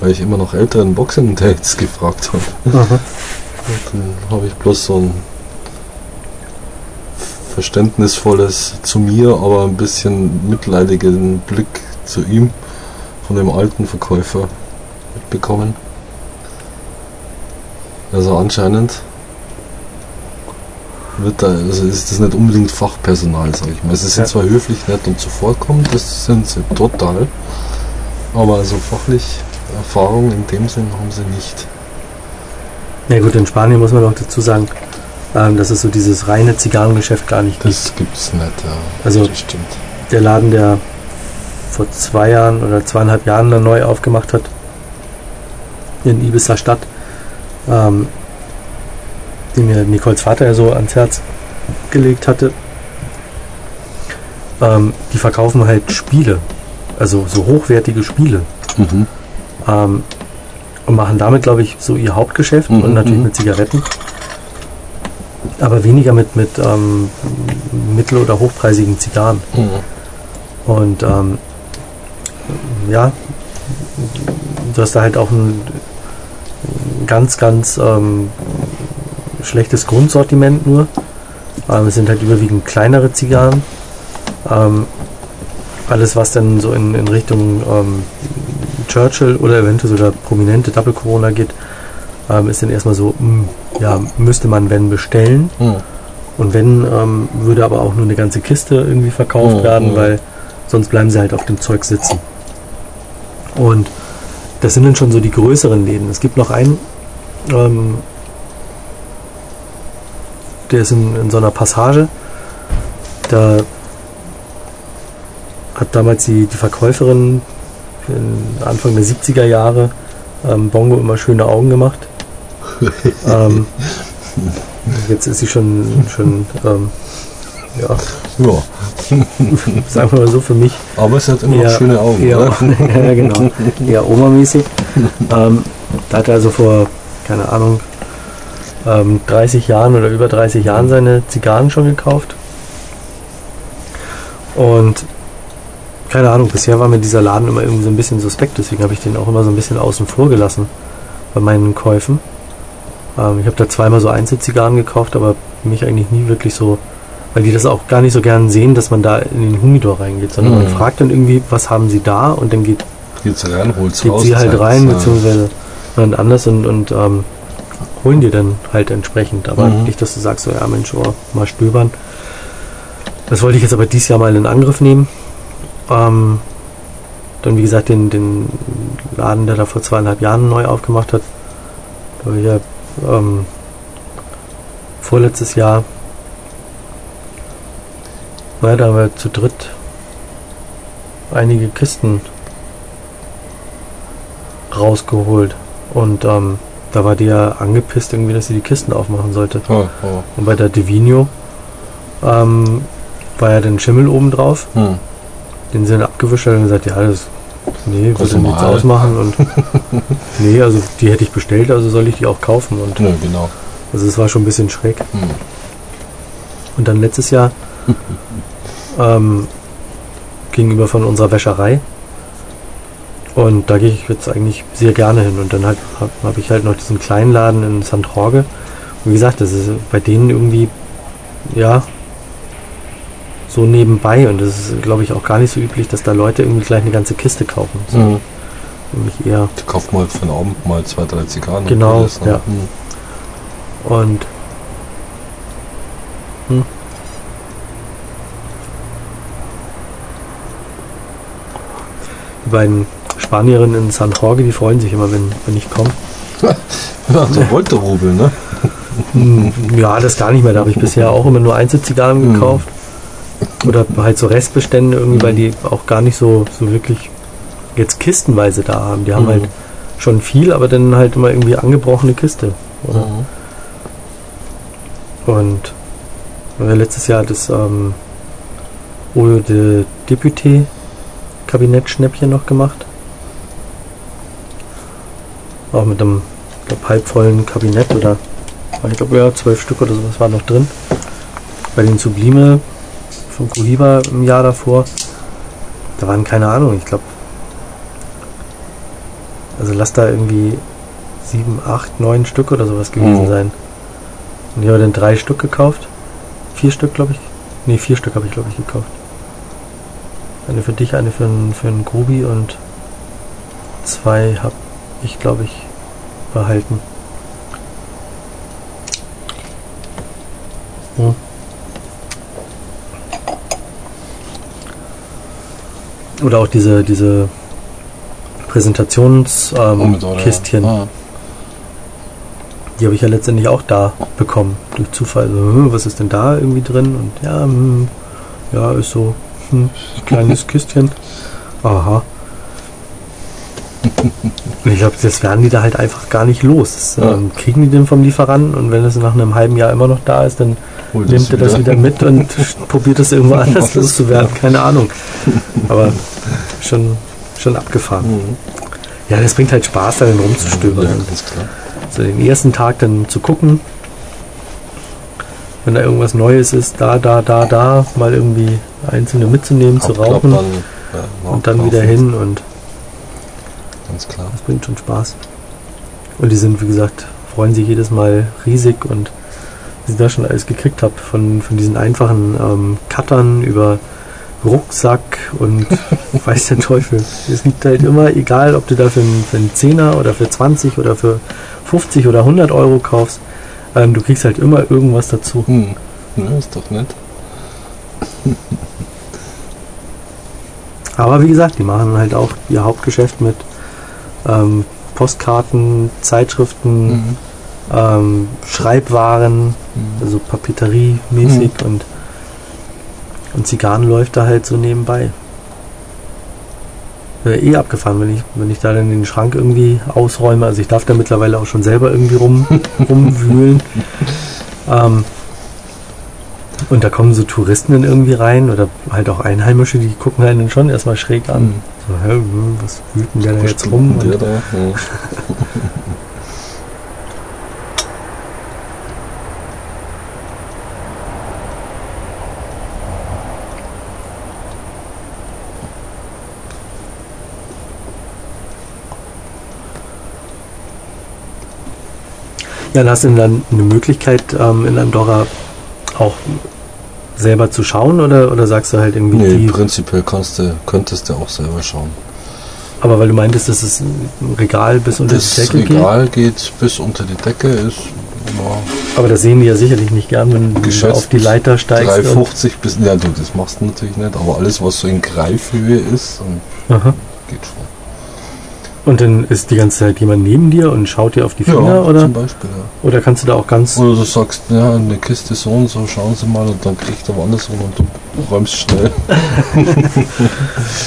Speaker 2: Weil ich immer noch älteren Boxing-Dates gefragt habe. Dann habe ich bloß so ein verständnisvolles zu mir, aber ein bisschen mitleidigen Blick zu ihm von dem alten Verkäufer mitbekommen. Also anscheinend wird da, also ist das nicht unbedingt Fachpersonal, sag ich mal. Sie sind
Speaker 1: Ja.
Speaker 2: zwar höflich, nett und zuvorkommend, das sind sie total, aber also fachlich Erfahrung in dem Sinn haben sie nicht.
Speaker 1: Ja gut, in Spanien muss man noch dazu sagen, ähm, dass es so dieses reine Zigarrengeschäft gar nicht gibt.
Speaker 2: Das gibt's nicht, ja.
Speaker 1: Also-. Der Laden, der vor zwei Jahren oder zweieinhalb Jahren dann neu aufgemacht hat, in Ibiza Stadt, ähm, den mir Nicoles Vater ja so ans Herz gelegt hatte, ähm, die verkaufen halt Spiele, also so hochwertige Spiele.
Speaker 2: Mhm.
Speaker 1: Ähm, und machen damit, glaube ich, so ihr Hauptgeschäft
Speaker 2: Mhm,
Speaker 1: und natürlich
Speaker 2: mhm.
Speaker 1: mit Zigaretten. Aber weniger mit, mit ähm, mittel- oder hochpreisigen Zigarren.
Speaker 2: Mhm.
Speaker 1: Und ähm, ja, du hast da halt auch ein ganz, ganz ähm, schlechtes Grundsortiment nur. Ähm, es sind halt überwiegend kleinere Zigarren. Ähm, alles, was dann so in, in Richtung ähm, Churchill oder eventuell sogar prominente Double Corona geht, ähm, ist dann erstmal so, mh, ja, müsste man wenn bestellen.
Speaker 2: Mhm.
Speaker 1: Und wenn, ähm, würde aber auch nur eine ganze Kiste irgendwie verkauft
Speaker 2: Mhm,
Speaker 1: werden,
Speaker 2: mhm.
Speaker 1: weil sonst bleiben sie halt auf dem Zeug sitzen. Und das sind dann schon so die größeren Läden. Es gibt noch einen, ähm, der ist in, in so einer Passage. Da hat damals die, die Verkäuferin in Anfang der 70er Jahre ähm, Bongo immer schöne Augen gemacht. ähm, jetzt ist sie schon, schon ähm, ja,
Speaker 2: Ja,
Speaker 1: sagen wir mal so, für mich
Speaker 2: aber es hat immer noch
Speaker 1: Ja,
Speaker 2: schöne Augen.
Speaker 1: eher, ja, genau, eher Oma-mäßig. ähm, da hat er also vor, keine Ahnung, ähm, 30 Jahren oder über 30 Jahren seine Zigarren schon gekauft. Und keine Ahnung, bisher war mir dieser Laden immer irgendwie so ein bisschen suspekt, deswegen habe ich den auch immer so ein bisschen außen vor gelassen bei meinen Käufen. Ähm, ich habe da zweimal so Einzelzigarren gekauft, aber mich eigentlich nie wirklich so, weil die das auch gar nicht so gern sehen, dass man da in den Humidor reingeht, sondern man
Speaker 2: Mhm.
Speaker 1: fragt dann irgendwie, was haben sie da und dann geht,
Speaker 2: Geht's rein, holt's
Speaker 1: geht
Speaker 2: raus.
Speaker 1: sie halt rein,
Speaker 2: ja.
Speaker 1: beziehungsweise jemand anders und, und ähm, holen dir dann halt entsprechend. Aber
Speaker 2: Mhm.
Speaker 1: nicht, dass du sagst, so ja Mensch, oh, mal stöbern. Das wollte ich jetzt aber dieses Jahr mal in Angriff nehmen. Ähm, dann wie gesagt den, den Laden, der da vor zweieinhalb Jahren neu aufgemacht hat. Da ich ja ähm, vorletztes Jahr. Naja, da haben wir zu dritt einige Kisten rausgeholt. Und ähm, da war die ja angepisst irgendwie, dass sie die Kisten aufmachen sollte.
Speaker 2: Oh, oh.
Speaker 1: Und bei der Divino ähm, war ja dann Schimmel oben drauf.
Speaker 2: Hm.
Speaker 1: Den sie dann abgewischt hat und gesagt, ja, das Nee, würde nichts ausmachen und nee, also die hätte ich bestellt, also soll ich die auch kaufen und
Speaker 2: Nö, genau.
Speaker 1: also es war schon ein bisschen schräg.
Speaker 2: Hm.
Speaker 1: Und dann letztes Jahr ähm, gegenüber von unserer Wäscherei. Und da gehe ich jetzt eigentlich sehr gerne hin. Und dann halt, habe hab ich halt noch diesen kleinen Laden in St. Jorge. Und wie gesagt, das ist bei denen irgendwie, ja, so nebenbei. Und das ist, glaube ich, auch gar nicht so üblich, dass da Leute irgendwie gleich eine ganze Kiste kaufen. So,
Speaker 2: Mhm.
Speaker 1: Nämlich eher.
Speaker 2: Die kauft mal für den Abend mal zwei, drei Zigarren. und
Speaker 1: Genau,
Speaker 2: ist, ne?
Speaker 1: ja.
Speaker 2: Hm.
Speaker 1: Und hm. die beiden Spanierinnen in San Jorge, die freuen sich immer, wenn, wenn ich komme.
Speaker 2: Ja, so wollte Rubel, ne?
Speaker 1: Hm, Ja, das gar nicht mehr. Da habe ich bisher auch immer nur Einzelzigarren
Speaker 2: Mhm.
Speaker 1: gekauft. Oder halt so Restbestände irgendwie, weil die auch gar nicht so, so wirklich jetzt kistenweise da haben. Die haben halt schon viel, aber dann halt immer irgendwie angebrochene Kiste. Und ja letztes Jahr das ähm, Eau de Député Kabinettschnäppchen noch gemacht. Auch mit einem glaub, halbvollen Kabinett oder ich glaube ja zwölf Stück oder sowas war noch drin. Bei den Sublime von Cohiba im Jahr davor, da waren keine Ahnung, ich glaube also lass da irgendwie sieben, acht, neun Stück oder sowas gewesen
Speaker 2: Mhm.
Speaker 1: sein. Und ich habe dann drei Stück gekauft. Vier Stück, glaube ich. Ne, vier Stück habe ich, glaube ich, gekauft. Eine für dich, eine für einen, für einen Grubi und zwei habe ich, glaube ich, behalten. Hm. Oder auch diese, diese Präsentationskistchen.
Speaker 2: ja. Ah.
Speaker 1: Die habe ich ja letztendlich auch da bekommen, durch Zufall. So, hm, was ist denn da irgendwie drin? Und ja, hm, ja, ist so hm, ein kleines Kistchen. Aha. Ich glaube, das werden die da halt einfach gar nicht los. Das,
Speaker 2: Ja.
Speaker 1: ähm, kriegen die den vom Lieferanten und wenn es nach einem halben Jahr immer noch da ist, dann
Speaker 2: Hol
Speaker 1: nimmt er das wieder mit und probiert es irgendwo anders loszuwerden. Keine Ahnung. Aber schon, schon abgefahren.
Speaker 2: Mhm.
Speaker 1: Ja, das bringt halt Spaß, da dann rumzustöbern.
Speaker 2: Ja, ganz klar.
Speaker 1: so den ersten Tag dann zu gucken, wenn da irgendwas Neues ist, da, da, da, da, mal irgendwie einzelne mitzunehmen, zu rauchen
Speaker 2: ja,
Speaker 1: und dann wieder hin und
Speaker 2: Ganz klar.
Speaker 1: das bringt schon Spaß. Und die sind, wie gesagt, freuen sich jedes Mal riesig und was ich da schon alles gekriegt habe, von, von diesen einfachen ähm, Cuttern über Rucksack und weiß der Teufel. Es liegt halt immer, egal ob du da für einen, für einen Zehner oder für 20 oder für 50 oder 100 Euro kaufst, ähm, du kriegst halt immer irgendwas dazu.
Speaker 2: Hm. Ja, ist doch nett.
Speaker 1: Aber wie gesagt, die machen halt auch ihr Hauptgeschäft mit ähm, Postkarten, Zeitschriften,
Speaker 2: Mhm.
Speaker 1: ähm, Schreibwaren,
Speaker 2: Mhm.
Speaker 1: also Papeterie-mäßig und, und Zigarren läuft da halt so nebenbei. Äh, eh abgefahren, wenn ich, wenn ich da dann den Schrank irgendwie ausräume. Also ich darf da mittlerweile auch schon selber irgendwie rum, rumwühlen. Ähm, und da kommen so Touristen dann irgendwie rein oder halt auch Einheimische, die gucken einen dann schon erstmal schräg an. Hä, was wühlt denn der da jetzt rum?
Speaker 2: der da? Ja.
Speaker 1: ja, hast du dann eine Möglichkeit ähm, in Andorra auch selber zu schauen oder, oder sagst du halt irgendwie
Speaker 2: Nee, prinzipiell du, könntest du auch selber schauen.
Speaker 1: aber weil du meintest, dass es ein Regal bis unter
Speaker 2: Das
Speaker 1: die Decke geht.
Speaker 2: Regal geht bis unter die Decke, ist ja,
Speaker 1: Aber das sehen die ja sicherlich nicht gern, wenn du
Speaker 2: Geschätzt
Speaker 1: auf die Leiter steigst. Und,
Speaker 2: 350 bis, ja du, das machst du natürlich nicht, aber alles was so in Greifhöhe ist, geht schon.
Speaker 1: Und dann ist die ganze Zeit jemand neben dir und schaut dir auf die Finger oder,
Speaker 2: zum Beispiel, ja.
Speaker 1: oder kannst du da auch ganz
Speaker 2: Oder du sagst, ja, eine Kiste so und so, schauen Sie mal und dann kriegt er woanders rum und du räumst schnell.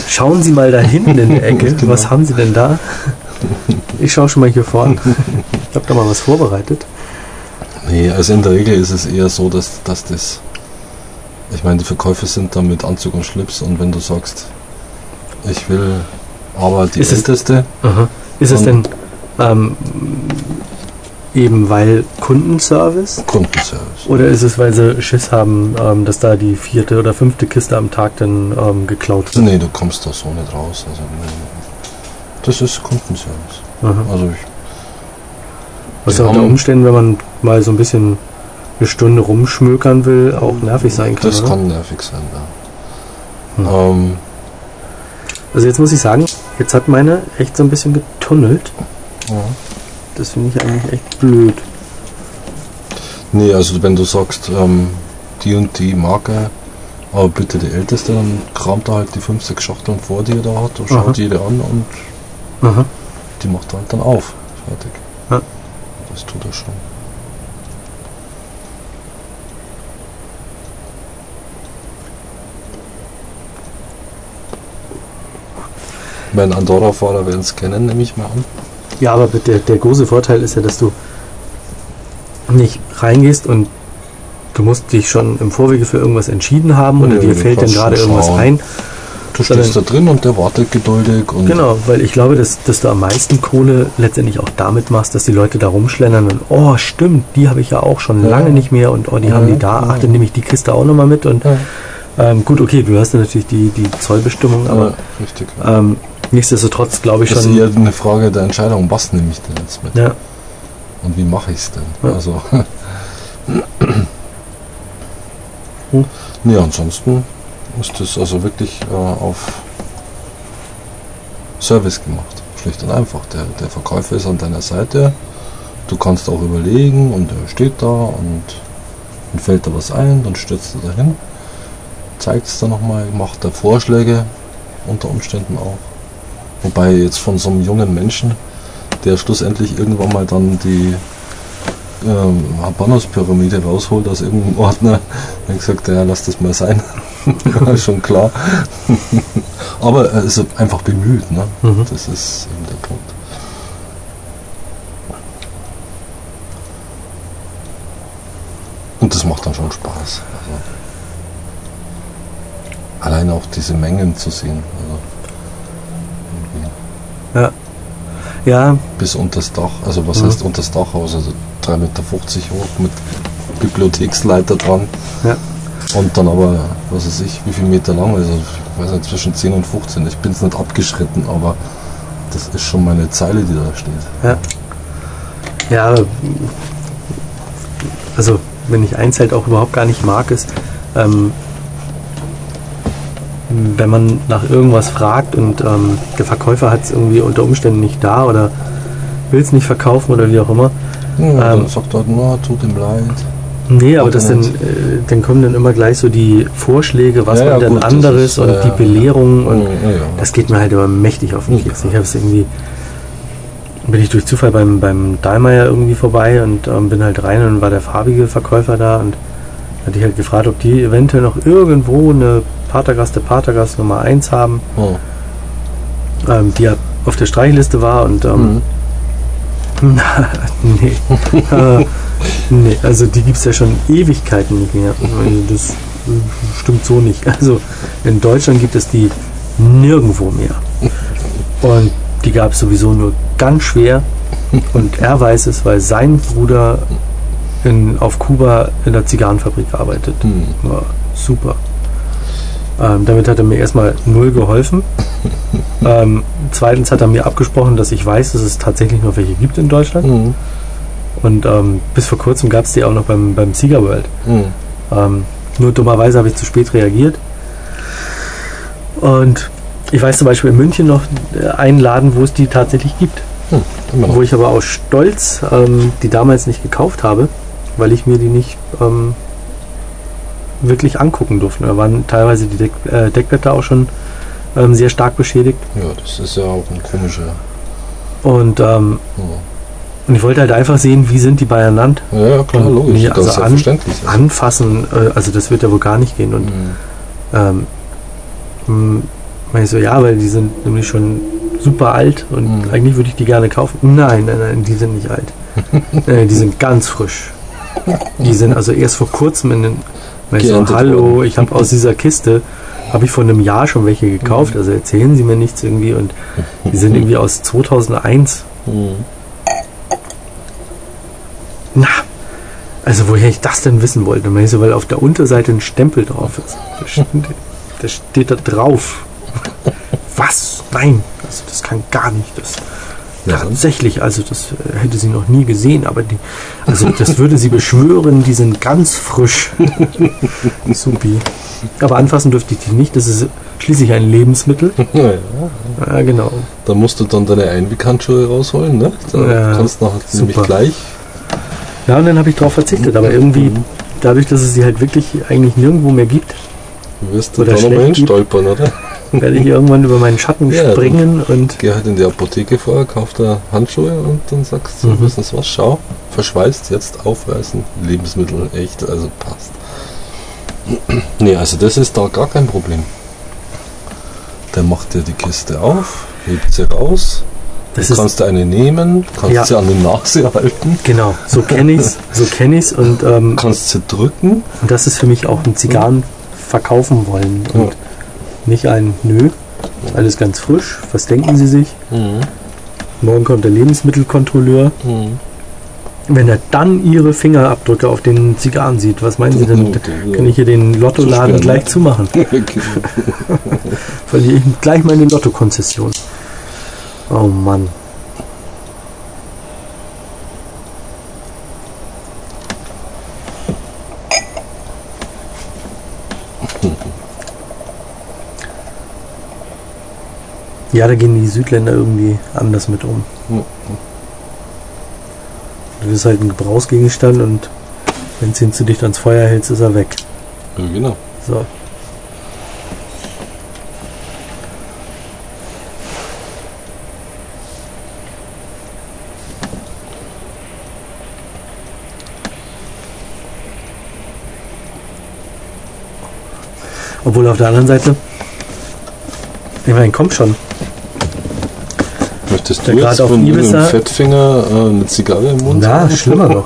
Speaker 1: Schauen Sie mal da hinten in der Ecke.
Speaker 2: Genau.
Speaker 1: Was haben Sie denn da? Ich schaue schon mal hier vorne. Ich habe da mal was vorbereitet.
Speaker 2: Nee, also in der Regel ist es eher so, dass, dass das. Ich meine, die Verkäufe sind da mit Anzug und Schlips und wenn du sagst, ich will Aber die
Speaker 1: Ist es-
Speaker 2: älteste,
Speaker 1: Aha. Ist es denn ähm, eben weil Kundenservice?
Speaker 2: Kundenservice.
Speaker 1: Oder ist es, weil sie Schiss haben, ähm, dass da die vierte oder fünfte Kiste am Tag dann ähm, geklaut wird?
Speaker 2: Nee, du kommst da so nicht raus. Also, das ist Kundenservice.
Speaker 1: Aha.
Speaker 2: Also ich,
Speaker 1: Was ja unter Umständen, wenn man mal so ein bisschen eine Stunde rumschmökern will, auch nervig sein kann.
Speaker 2: das
Speaker 1: oder?
Speaker 2: kann nervig sein, ja.
Speaker 1: Hm.
Speaker 2: Ähm,
Speaker 1: Also jetzt muss ich sagen, jetzt hat meine echt so ein bisschen getunnelt.
Speaker 2: ja.
Speaker 1: Das finde ich eigentlich echt blöd.
Speaker 2: Nee, also wenn du sagst, ähm, die und die Marke, aber bitte die älteste, dann kramt er halt die 5, 6 Schachteln vor dir da hat und schaut
Speaker 1: Aha.
Speaker 2: jede an und
Speaker 1: Aha.
Speaker 2: die macht er halt dann auf. Fertig.
Speaker 1: Ja.
Speaker 2: Das tut er schon. Wenn Andorra-Fahrer werden es kennen, nehme ich mal an.
Speaker 1: Ja, aber der, der große Vorteil ist ja, dass du nicht reingehst und du musst dich schon im Vorwege für irgendwas entschieden haben oder
Speaker 2: Nee,
Speaker 1: dir fällt dann gerade irgendwas
Speaker 2: schauen.
Speaker 1: ein.
Speaker 2: Du stehst da drin und der wartet geduldig und
Speaker 1: Genau, weil ich glaube, dass, dass du am meisten Kohle letztendlich auch damit machst, dass die Leute da rumschlendern und oh, stimmt, die habe ich ja auch schon
Speaker 2: Ja.
Speaker 1: lange nicht mehr und oh, die haben die
Speaker 2: Ja,
Speaker 1: da, ach,
Speaker 2: ja.
Speaker 1: dann nehme ich die Kiste auch nochmal mit und
Speaker 2: Ja.
Speaker 1: ähm, gut, okay, du hast ja natürlich die, die Zollbestimmung, aber
Speaker 2: ja, richtig. Ja.
Speaker 1: ähm, nichtsdestotrotz glaube ich
Speaker 2: Das ist
Speaker 1: schon.
Speaker 2: eher eine Frage der Entscheidung, was nehme ich denn jetzt mit
Speaker 1: Ja,
Speaker 2: und wie mache ich es denn?
Speaker 1: Ja.
Speaker 2: Also,
Speaker 1: Hm.
Speaker 2: nee, ansonsten ist das also wirklich äh, auf Service gemacht. Schlicht und einfach. Der, der Verkäufer ist an deiner Seite. Du kannst auch überlegen und er steht da und dann fällt da was ein, dann stürzt er dahin, zeigt es dann nochmal, macht da Vorschläge unter Umständen auch. Wobei jetzt von so einem jungen Menschen, der schlussendlich irgendwann mal dann die ähm, Habanos-Pyramide rausholt aus irgendeinem Ordner, dann gesagt, ja, lass das mal sein. schon klar. Aber er ist einfach bemüht, ne?
Speaker 1: Mhm.
Speaker 2: Das ist eben der Punkt. Und das macht dann schon Spaß. Also, allein auch diese Mengen zu sehen. Also, irgendwie
Speaker 1: ja,
Speaker 2: bis unters Dach. Also was
Speaker 1: Mhm.
Speaker 2: heißt unters Dach aus? Also 3,50 Meter hoch mit Bibliotheksleiter dran.
Speaker 1: Ja.
Speaker 2: Und dann aber, was weiß ich, wie viel Meter lang, also ich weiß nicht, zwischen 10 und 15. Ich bin es nicht abgeschritten, aber das ist schon meine Zeile, die da steht.
Speaker 1: ja. Ja, also wenn ich eins halt auch überhaupt gar nicht mag, ist, ähm, wenn man nach irgendwas fragt und ähm, der Verkäufer hat es irgendwie unter Umständen nicht da oder will es nicht verkaufen oder wie auch immer.
Speaker 2: Ja,
Speaker 1: Ähm.
Speaker 2: sagt er halt, na, tut ihm leid.
Speaker 1: Nee, aber das dann, äh, dann kommen dann immer gleich so die Vorschläge, was
Speaker 2: Ja,
Speaker 1: man
Speaker 2: ja,
Speaker 1: denn
Speaker 2: gut,
Speaker 1: anderes
Speaker 2: ist,
Speaker 1: und
Speaker 2: äh,
Speaker 1: die Belehrungen und
Speaker 2: ja, ja.
Speaker 1: das geht mir halt immer mächtig auf den
Speaker 2: Ja.
Speaker 1: Keks. Ich habe es irgendwie, bin ich durch Zufall beim, beim Dahlmeier irgendwie vorbei und ähm, bin halt rein und war der farbige Verkäufer da und hatte ich halt gefragt, ob die eventuell noch irgendwo eine Patergast der Patergast Nummer 1 haben,
Speaker 2: Oh.
Speaker 1: ähm, die ja auf der Streichliste war und ähm,
Speaker 2: Mhm.
Speaker 1: nee. äh, nee, also die gibt es ja schon Ewigkeiten nicht mehr. Also das äh, stimmt so nicht. Also in Deutschland gibt es die nirgendwo mehr. Und die gab es sowieso nur ganz schwer. Und er weiß es, weil sein Bruder in, auf Kuba in der Zigarrenfabrik arbeitet.
Speaker 2: Hm.
Speaker 1: Ja, super. Ähm, damit hat er mir erstmal null geholfen. ähm, zweitens hat er mir abgesprochen, dass ich weiß, dass es tatsächlich noch welche gibt in Deutschland.
Speaker 2: Mhm.
Speaker 1: Und ähm, bis vor kurzem gab es die auch noch beim, beim Sieger World.
Speaker 2: Mhm.
Speaker 1: Ähm, nur dummerweise habe ich zu spät reagiert. Und ich weiß zum Beispiel in München noch äh, einen Laden, wo es die tatsächlich gibt.
Speaker 2: Hm. Noch.
Speaker 1: Wo ich aber aus Stolz ähm, die damals nicht gekauft habe, weil ich mir die nicht ähm, wirklich angucken durfte. Da waren teilweise die Deck, äh, Deckblätter auch schon ähm, sehr stark beschädigt.
Speaker 2: Ja, das ist ja auch ein komischer.
Speaker 1: Und, ähm,
Speaker 2: Ja,
Speaker 1: und ich wollte halt einfach sehen, wie sind die beieinander.
Speaker 2: ja, ja klar,
Speaker 1: Und
Speaker 2: logisch.
Speaker 1: nee,
Speaker 2: das
Speaker 1: also
Speaker 2: ist ja
Speaker 1: an-
Speaker 2: verständlich.
Speaker 1: Anfassen, äh, also das wird ja wohl gar nicht gehen. Und
Speaker 2: Mhm.
Speaker 1: ähm, mh, meine ich so, ja, weil die sind nämlich schon super alt und
Speaker 2: Mhm.
Speaker 1: eigentlich würde ich die gerne kaufen. Nein, nein, nein, die sind nicht alt. äh, die sind ganz frisch. Die sind also erst vor kurzem in den. Ich So, hallo,
Speaker 2: worden.
Speaker 1: ich habe aus dieser Kiste habe ich vor einem Jahr schon welche gekauft, also erzählen Sie mir nichts irgendwie und die sind irgendwie aus 2001.
Speaker 2: Mhm.
Speaker 1: Na, also woher ich das denn wissen wollte, meine ich so, weil auf der Unterseite ein Stempel drauf ist. Da steht, da steht da drauf. Was? Nein, also das kann gar nicht. Das
Speaker 2: Ja,
Speaker 1: tatsächlich, also das äh, hätte sie noch nie gesehen, aber die, also das würde sie beschwören, die sind ganz frisch. Supi. Aber anfassen dürfte ich die nicht, das ist schließlich ein Lebensmittel.
Speaker 2: Ja, ja.
Speaker 1: Ja, genau.
Speaker 2: Da musst du dann deine Einweghandschuhe rausholen, ne? Da
Speaker 1: Ja,
Speaker 2: kannst du nämlich gleich.
Speaker 1: Ja, und dann habe ich darauf verzichtet, aber irgendwie,
Speaker 2: Mhm.
Speaker 1: dadurch, dass es sie halt wirklich eigentlich nirgendwo mehr gibt,
Speaker 2: Du wirst du
Speaker 1: Oder
Speaker 2: da nochmal hinstolpern, oder?
Speaker 1: Werde ich irgendwann über meinen Schatten
Speaker 2: Ja, dann-
Speaker 1: springen und
Speaker 2: Geh halt in die Apotheke vorher, kauf da Handschuhe und dann sagst du,
Speaker 1: Mhm.
Speaker 2: wissen Sie was, schau, verschweißt, jetzt aufreißen, Lebensmittel, echt, also passt. Nee, also das ist da gar kein Problem. Der macht dir die Kiste auf, hebt sie raus,
Speaker 1: das
Speaker 2: du kannst du eine nehmen, kannst
Speaker 1: Ja.
Speaker 2: sie an die Nase halten,
Speaker 1: genau, so kenne ich's, so kenne ich's und ähm,
Speaker 2: kannst sie drücken.
Speaker 1: Und das ist für mich auch ein Zigarren verkaufen wollen und
Speaker 2: Ja.
Speaker 1: Nicht ein Nö. Alles ganz frisch. Was denken Sie sich? Morgen kommt der Lebensmittelkontrolleur.
Speaker 2: Mhm.
Speaker 1: Wenn er dann Ihre Fingerabdrücke auf den Zigarren sieht, was meinen Sie denn? Kann ich hier den Lottoladen
Speaker 2: Zusperren,
Speaker 1: gleich
Speaker 2: ne?
Speaker 1: zumachen? Verliere ich gleich meine Lottokonzession. Oh Mann. Ja, da gehen die Südländer irgendwie anders mit um. Du bist halt ein Gebrauchsgegenstand und wenn es ihn zu dicht ans Feuer hältst, ist er weg.
Speaker 2: Ja, genau.
Speaker 1: So. Obwohl auf der anderen Seite, ich meine, komm schon.
Speaker 2: Möchtest
Speaker 1: Ja,
Speaker 2: du
Speaker 1: gerade
Speaker 2: jetzt
Speaker 1: auf Ibiza-
Speaker 2: einem Fettfinger äh, eine Zigarre im Mund
Speaker 1: Na,
Speaker 2: haben?
Speaker 1: schlimmer noch.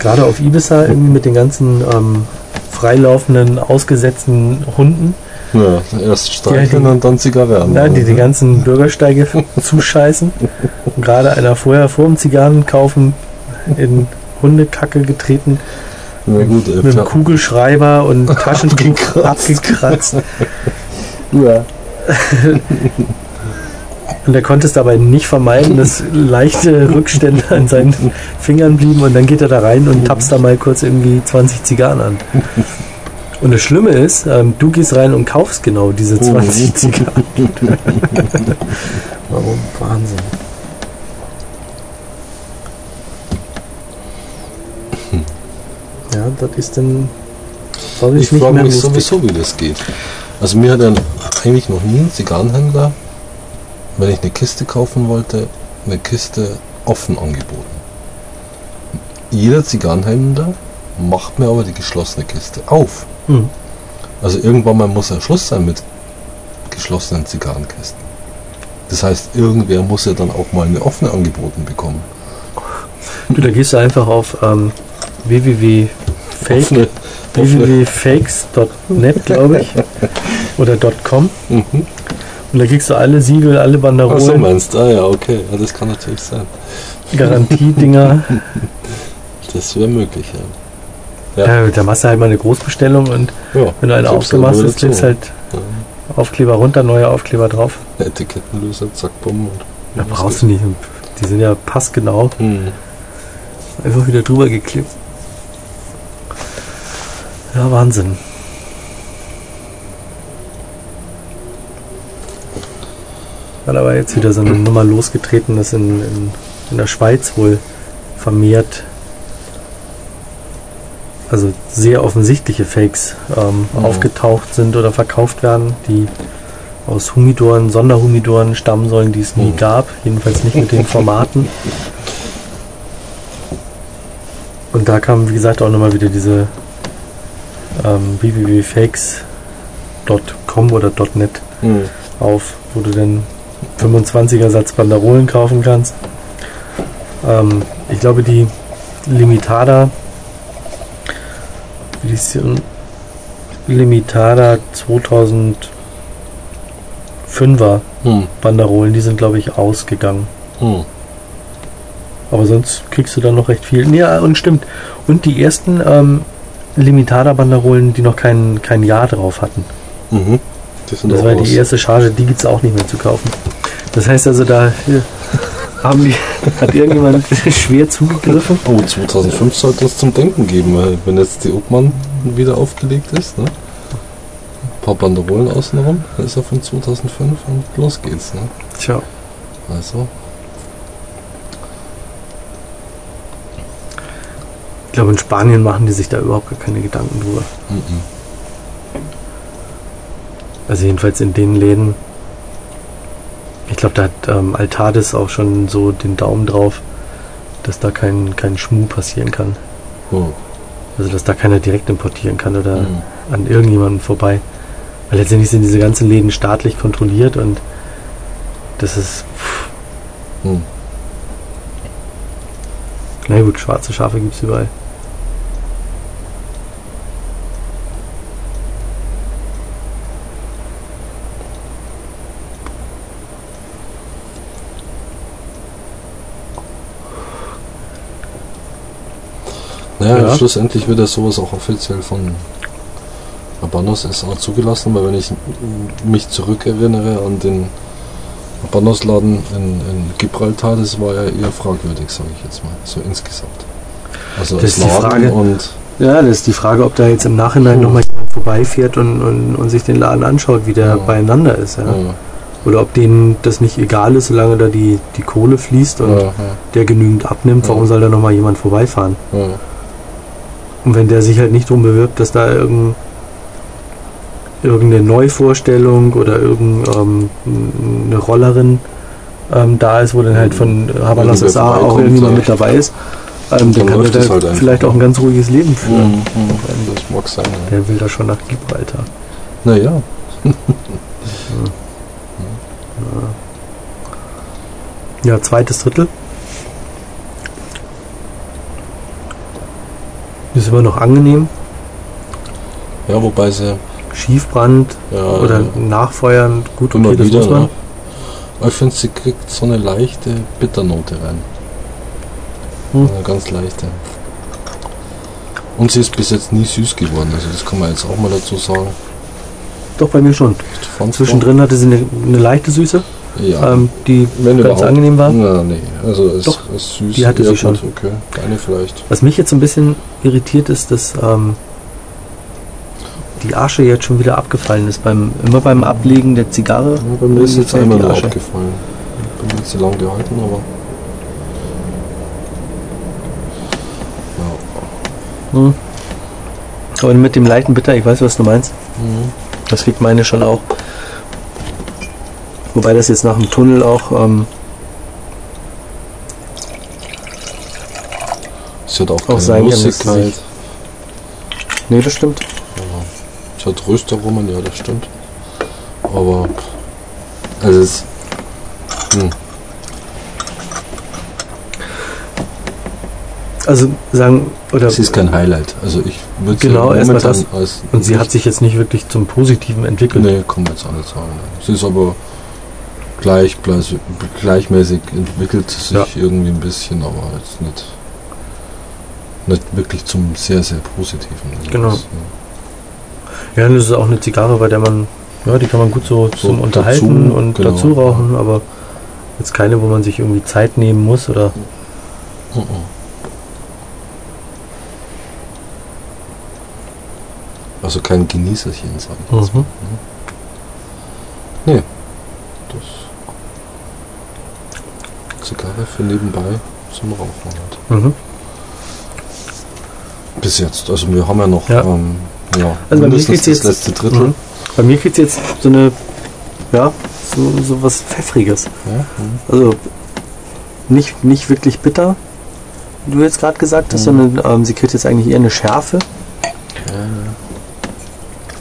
Speaker 1: Gerade auf Ibiza irgendwie mit den ganzen ähm, freilaufenden, ausgesetzten Hunden,
Speaker 2: Ja, erst streicheln und dann Zigarre an.
Speaker 1: ja, die die ganzen Bürgersteige zuscheißen. Und gerade einer vorher vor dem Zigarren kaufen in Hundekacke getreten,
Speaker 2: Na gut, äh,
Speaker 1: mit einem. Kugelschreiber und Taschentuch
Speaker 2: Abgekratzt.
Speaker 1: abgekratzt.
Speaker 2: Ja.
Speaker 1: Und er konnte es dabei nicht vermeiden, dass leichte Rückstände an seinen Fingern blieben und dann geht er da rein und tapst da mal kurz irgendwie 20 Zigarren an. Und das Schlimme ist, ähm, du gehst rein und kaufst genau diese 20 Zigarren. Warum? Wahnsinn. Ja, das ist dann, ich,
Speaker 2: Ich frage mich
Speaker 1: lustig.
Speaker 2: sowieso, wie das geht. Also mir hat ja eigentlich noch nie ein Zigarrenhändler, wenn ich eine Kiste kaufen wollte, eine Kiste offen angeboten. Jeder Zigarrenhändler macht mir aber die geschlossene Kiste auf.
Speaker 1: Hm.
Speaker 2: Also irgendwann mal muss ja Schluss sein mit geschlossenen Zigarrenkisten. Das heißt, irgendwer muss ja dann auch mal eine offene angeboten bekommen.
Speaker 1: Du, da gehst du einfach auf ähm, www.fakes.net, glaube ich, oder .com.
Speaker 2: Mhm.
Speaker 1: Und da kriegst du alle Siegel, alle
Speaker 2: Ach so
Speaker 1: Banderolen,
Speaker 2: meinst du? Ah ja, okay. Ja, das kann natürlich sein.
Speaker 1: Garantiedinger.
Speaker 2: Das wäre möglich, ja.
Speaker 1: Ja. da machst du halt mal eine Großbestellung und
Speaker 2: ja
Speaker 1: wenn du eine aufgemacht hast,
Speaker 2: dazu.
Speaker 1: halt Aufkleber runter, neue Aufkleber drauf.
Speaker 2: Etikettenlöser, zack, bumm. Und
Speaker 1: Da brauchst du nicht. Die sind ja passgenau.
Speaker 2: Hm.
Speaker 1: Einfach wieder drüber geklebt. Ja, Wahnsinn. Hat aber jetzt wieder so eine Nummer losgetreten, dass in, in, in der Schweiz wohl vermehrt, also sehr offensichtliche Fakes ähm,
Speaker 2: Mhm.
Speaker 1: aufgetaucht sind oder verkauft werden, die aus Humidoren, Sonderhumidoren stammen sollen, die es nie
Speaker 2: Mhm.
Speaker 1: gab, jedenfalls nicht mit den Formaten. Und da kam, wie gesagt, auch nochmal wieder diese ähm, www.fakes.com oder .net
Speaker 2: Hm.
Speaker 1: auf, wo du den 25er Satz Banderolen kaufen kannst. Ähm, ich glaube, die Limitada Edition Limitada 2005er
Speaker 2: Hm.
Speaker 1: Banderolen, die sind glaube ich ausgegangen.
Speaker 2: Hm.
Speaker 1: Aber sonst kriegst du dann noch recht viel. Ja, und stimmt. Und die ersten ähm, Limitada-Banderolen, die noch kein, kein Jahr drauf hatten.
Speaker 2: Mhm.
Speaker 1: Das
Speaker 2: auch
Speaker 1: war die erste Charge, die gibt es auch nicht mehr zu kaufen. Das heißt also, da haben die, hat irgendjemand schwer zugegriffen.
Speaker 2: Oh, 2005 sollte es zum Denken geben, weil wenn jetzt die Obmann wieder aufgelegt ist, ne? ein paar Banderolen außenrum, dann ist er von 2005 und los geht's. Ne?
Speaker 1: Tja.
Speaker 2: Also,
Speaker 1: Ich glaube, in Spanien machen die sich da überhaupt gar keine Gedanken drüber.
Speaker 2: mhm.
Speaker 1: Also jedenfalls in den Läden. Ich glaube, da hat ähm, Altadis auch schon so den Daumen drauf, dass da kein, kein Schmuh passieren kann.
Speaker 2: oh.
Speaker 1: Also dass da keiner direkt importieren kann oder
Speaker 2: Mhm.
Speaker 1: an irgendjemandem vorbei. Weil letztendlich sind diese ganzen Läden staatlich kontrolliert und das ist. Pff,
Speaker 2: Hm.
Speaker 1: na gut, schwarze Schafe gibt es überall.
Speaker 2: Naja,
Speaker 1: Ja.
Speaker 2: schlussendlich wird ja sowas auch offiziell von Abanos SA zugelassen, weil wenn ich mich zurückerinnere an den Abanos-Laden in, in Gibraltar, das war ja eher fragwürdig, sage ich jetzt mal, so insgesamt. Also
Speaker 1: Das
Speaker 2: als
Speaker 1: ist die Frage.
Speaker 2: und
Speaker 1: Ja, das ist die Frage, ob da jetzt im Nachhinein
Speaker 2: Puh.
Speaker 1: nochmal jemand vorbeifährt und, und, und sich den Laden anschaut, wie der
Speaker 2: Ja.
Speaker 1: beieinander ist. Ja.
Speaker 2: ja,
Speaker 1: Oder ob denen das nicht egal ist, solange da die, die Kohle fließt und
Speaker 2: ja, ja,
Speaker 1: der genügend abnimmt, warum
Speaker 2: Ja.
Speaker 1: soll da nochmal jemand vorbeifahren?
Speaker 2: Ja.
Speaker 1: Und wenn der sich halt nicht drum bewirbt, dass da irgendein, irgendeine Neuvorstellung oder irgendeine Rollerin ähm, da ist, wo dann halt von Habanas SA auch irgendjemand
Speaker 2: ja.
Speaker 1: mit dabei ist, ähm,
Speaker 2: Dann
Speaker 1: kann der
Speaker 2: halt
Speaker 1: vielleicht auch ein ganz ruhiges Leben führen.
Speaker 2: Mhm, mhm. Das mag sein. Ja.
Speaker 1: Der will da schon nach Gibraltar.
Speaker 2: Naja,
Speaker 1: Ja, zweites Drittel. Ist immer noch angenehm.
Speaker 2: ja, wobei sie
Speaker 1: Schiefbrand
Speaker 2: ja,
Speaker 1: oder Nachfeuern, gut,
Speaker 2: immer
Speaker 1: okay, das
Speaker 2: wieder,
Speaker 1: muss man.
Speaker 2: Aber ich finde, sie kriegt so eine leichte Bitternote rein.
Speaker 1: Hm.
Speaker 2: Eine ganz leichte. Und sie ist bis jetzt nie süß geworden, also das kann man jetzt auch mal dazu sagen.
Speaker 1: Doch, bei mir schon. Zwischendrin hatte sie eine, eine leichte Süße,
Speaker 2: Ja.
Speaker 1: ähm, die
Speaker 2: wenn
Speaker 1: ganz
Speaker 2: überhaupt.
Speaker 1: angenehm war.
Speaker 2: Na, nee. Also es
Speaker 1: Doch,
Speaker 2: ist süß.
Speaker 1: die hatte sie schon.
Speaker 2: Okay, deine vielleicht.
Speaker 1: Was mich jetzt so ein bisschen irritiert ist, dass ähm, die Asche jetzt schon wieder abgefallen ist. Beim, immer beim Ablegen der Zigarre.
Speaker 2: Ja, bei mir ist jetzt einmal
Speaker 1: die
Speaker 2: nur
Speaker 1: Asche.
Speaker 2: abgefallen. Ich bin jetzt so lange gehalten, aber. Ja.
Speaker 1: Hm. Aber mit dem leichten Bitter, ich weiß, was du meinst.
Speaker 2: Mhm.
Speaker 1: Das kriegt meine schon auch. Wobei das jetzt nach dem Tunnel auch ähm,
Speaker 2: Es hat auch,
Speaker 1: Auch sein kann, sie
Speaker 2: Lustigkeit.
Speaker 1: sich- Nee, das stimmt.
Speaker 2: Es hat Röstaromen, ja, das stimmt. Aber. Also es. Hm.
Speaker 1: Also sagen, oder
Speaker 2: Es ist kein Highlight. Also ich würde
Speaker 1: Genau,
Speaker 2: sie
Speaker 1: erst mal
Speaker 2: momentan
Speaker 1: das.
Speaker 2: als.
Speaker 1: und sie hat sich jetzt nicht wirklich zum Positiven entwickelt.
Speaker 2: Nee, kann man jetzt auch nicht sagen. Sie ist aber gleich, gleich gleichmäßig entwickelt sich
Speaker 1: Ja.
Speaker 2: irgendwie ein bisschen, aber jetzt nicht. Nicht wirklich zum sehr, sehr Positiven. Also
Speaker 1: Genau.
Speaker 2: das,
Speaker 1: Ja, das ist auch eine Zigarre, bei der man, ja, die kann man gut so, zum
Speaker 2: dazu,
Speaker 1: Unterhalten und
Speaker 2: genau,
Speaker 1: dazu rauchen, aber jetzt keine, wo man sich irgendwie Zeit nehmen muss oder.
Speaker 2: ja. Mhm. Also kein Genießerchen, sag ich jetzt
Speaker 1: Mhm.
Speaker 2: mal. Das Zigarre für nebenbei zum Rauchen halt.
Speaker 1: Mhm.
Speaker 2: Bis jetzt. Also wir haben ja noch
Speaker 1: Ja.
Speaker 2: Ähm, ja,
Speaker 1: Also bei mir
Speaker 2: mindestens
Speaker 1: geht's
Speaker 2: das
Speaker 1: jetzt-
Speaker 2: letzte Drittel.
Speaker 1: Mhm. Bei mir kriegt jetzt so eine, ja, so, so was Pfeffriges.
Speaker 2: Ja, mhm.
Speaker 1: Also nicht, nicht wirklich bitter, wie du jetzt gerade gesagt hast,
Speaker 2: Mhm.
Speaker 1: sondern ähm, sie kriegt jetzt eigentlich eher eine Schärfe,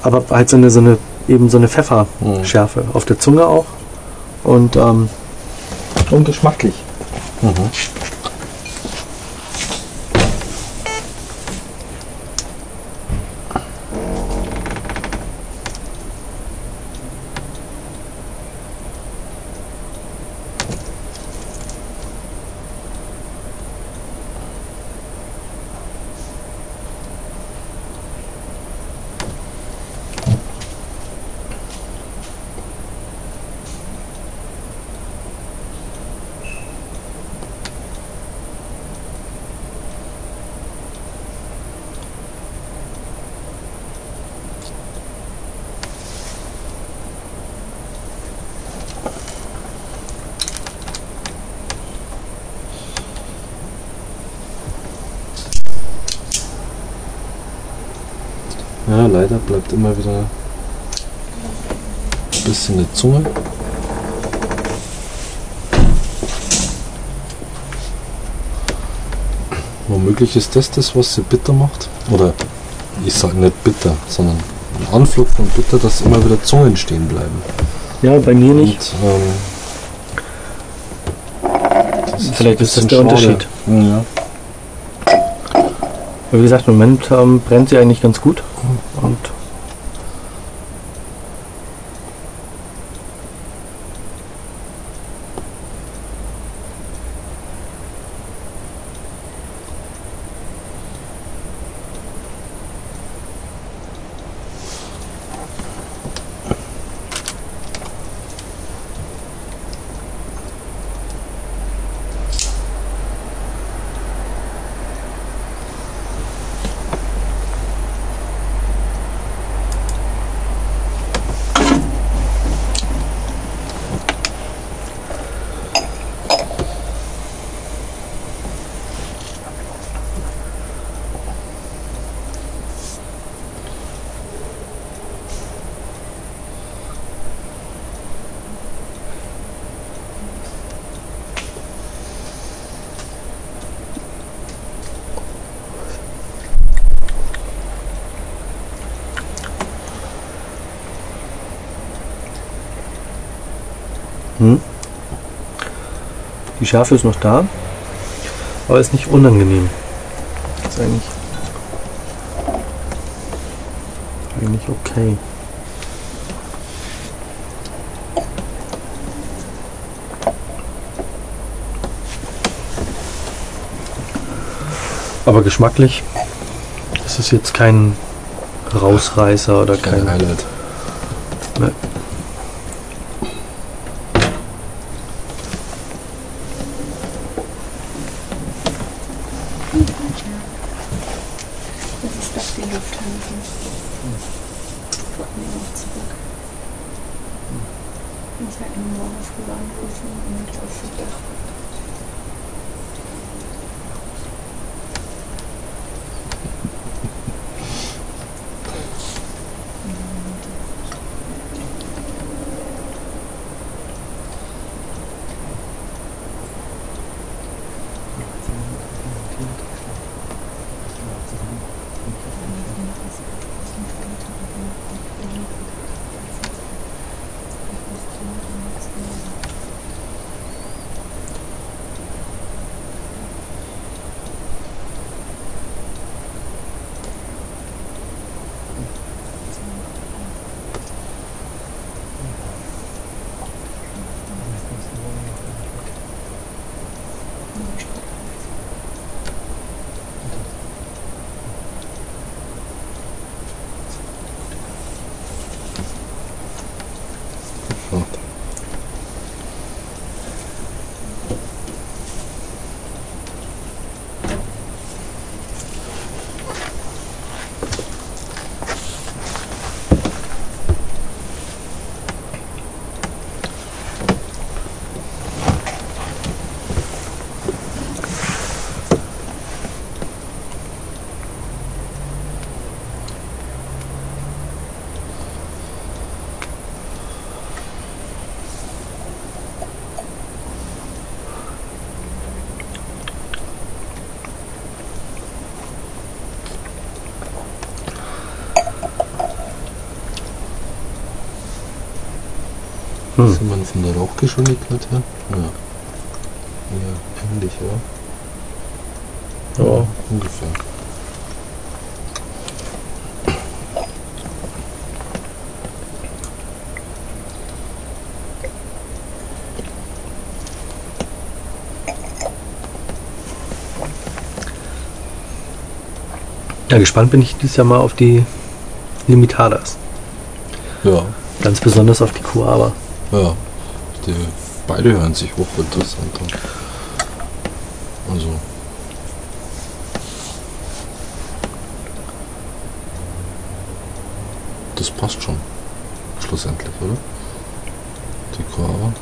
Speaker 1: aber halt so eine, so eine eben so eine. Pfefferschärfe auf der Zunge auch und ähm, und geschmacklich.
Speaker 2: Mhm. Ja, leider bleibt immer wieder ein bisschen eine Zunge. Womöglich ist das das, was sie bitter macht. Oder ich sage nicht bitter, sondern ein Anflug von bitter, dass immer wieder Zungen stehen bleiben.
Speaker 1: Ja, bei mir nicht.
Speaker 2: Und, ähm,
Speaker 1: Vielleicht ist das der Unterschied.
Speaker 2: Ja.
Speaker 1: Wie gesagt, im Moment ähm, brennt sie eigentlich ganz gut. Und hm. die Schärfe ist noch da, aber ist nicht unangenehm. Ist eigentlich, eigentlich okay. Aber geschmacklich ist es jetzt kein Rausreißer oder
Speaker 2: Kein
Speaker 1: kein.
Speaker 2: Highlight.
Speaker 1: Ne.
Speaker 3: Das ist doch die Lufthansa. Wollten wir noch zurück. Und sollten morgen früh anrufen und auf das Dach.
Speaker 2: Schade.
Speaker 1: Hm.
Speaker 2: Sind man von der Rauchgeschwindigkeit her? Ja. Ja, ähnlich, ja.
Speaker 1: Ja.
Speaker 2: Ungefähr.
Speaker 1: Ja, gespannt bin ich dieses Jahr mal auf die Limitadas.
Speaker 2: Ja,
Speaker 1: Ganz besonders auf die Kuava.
Speaker 2: Ja. Die beide hören sich hochinteressant an. Also. Das passt schon. Schlussendlich, oder? Die Coava.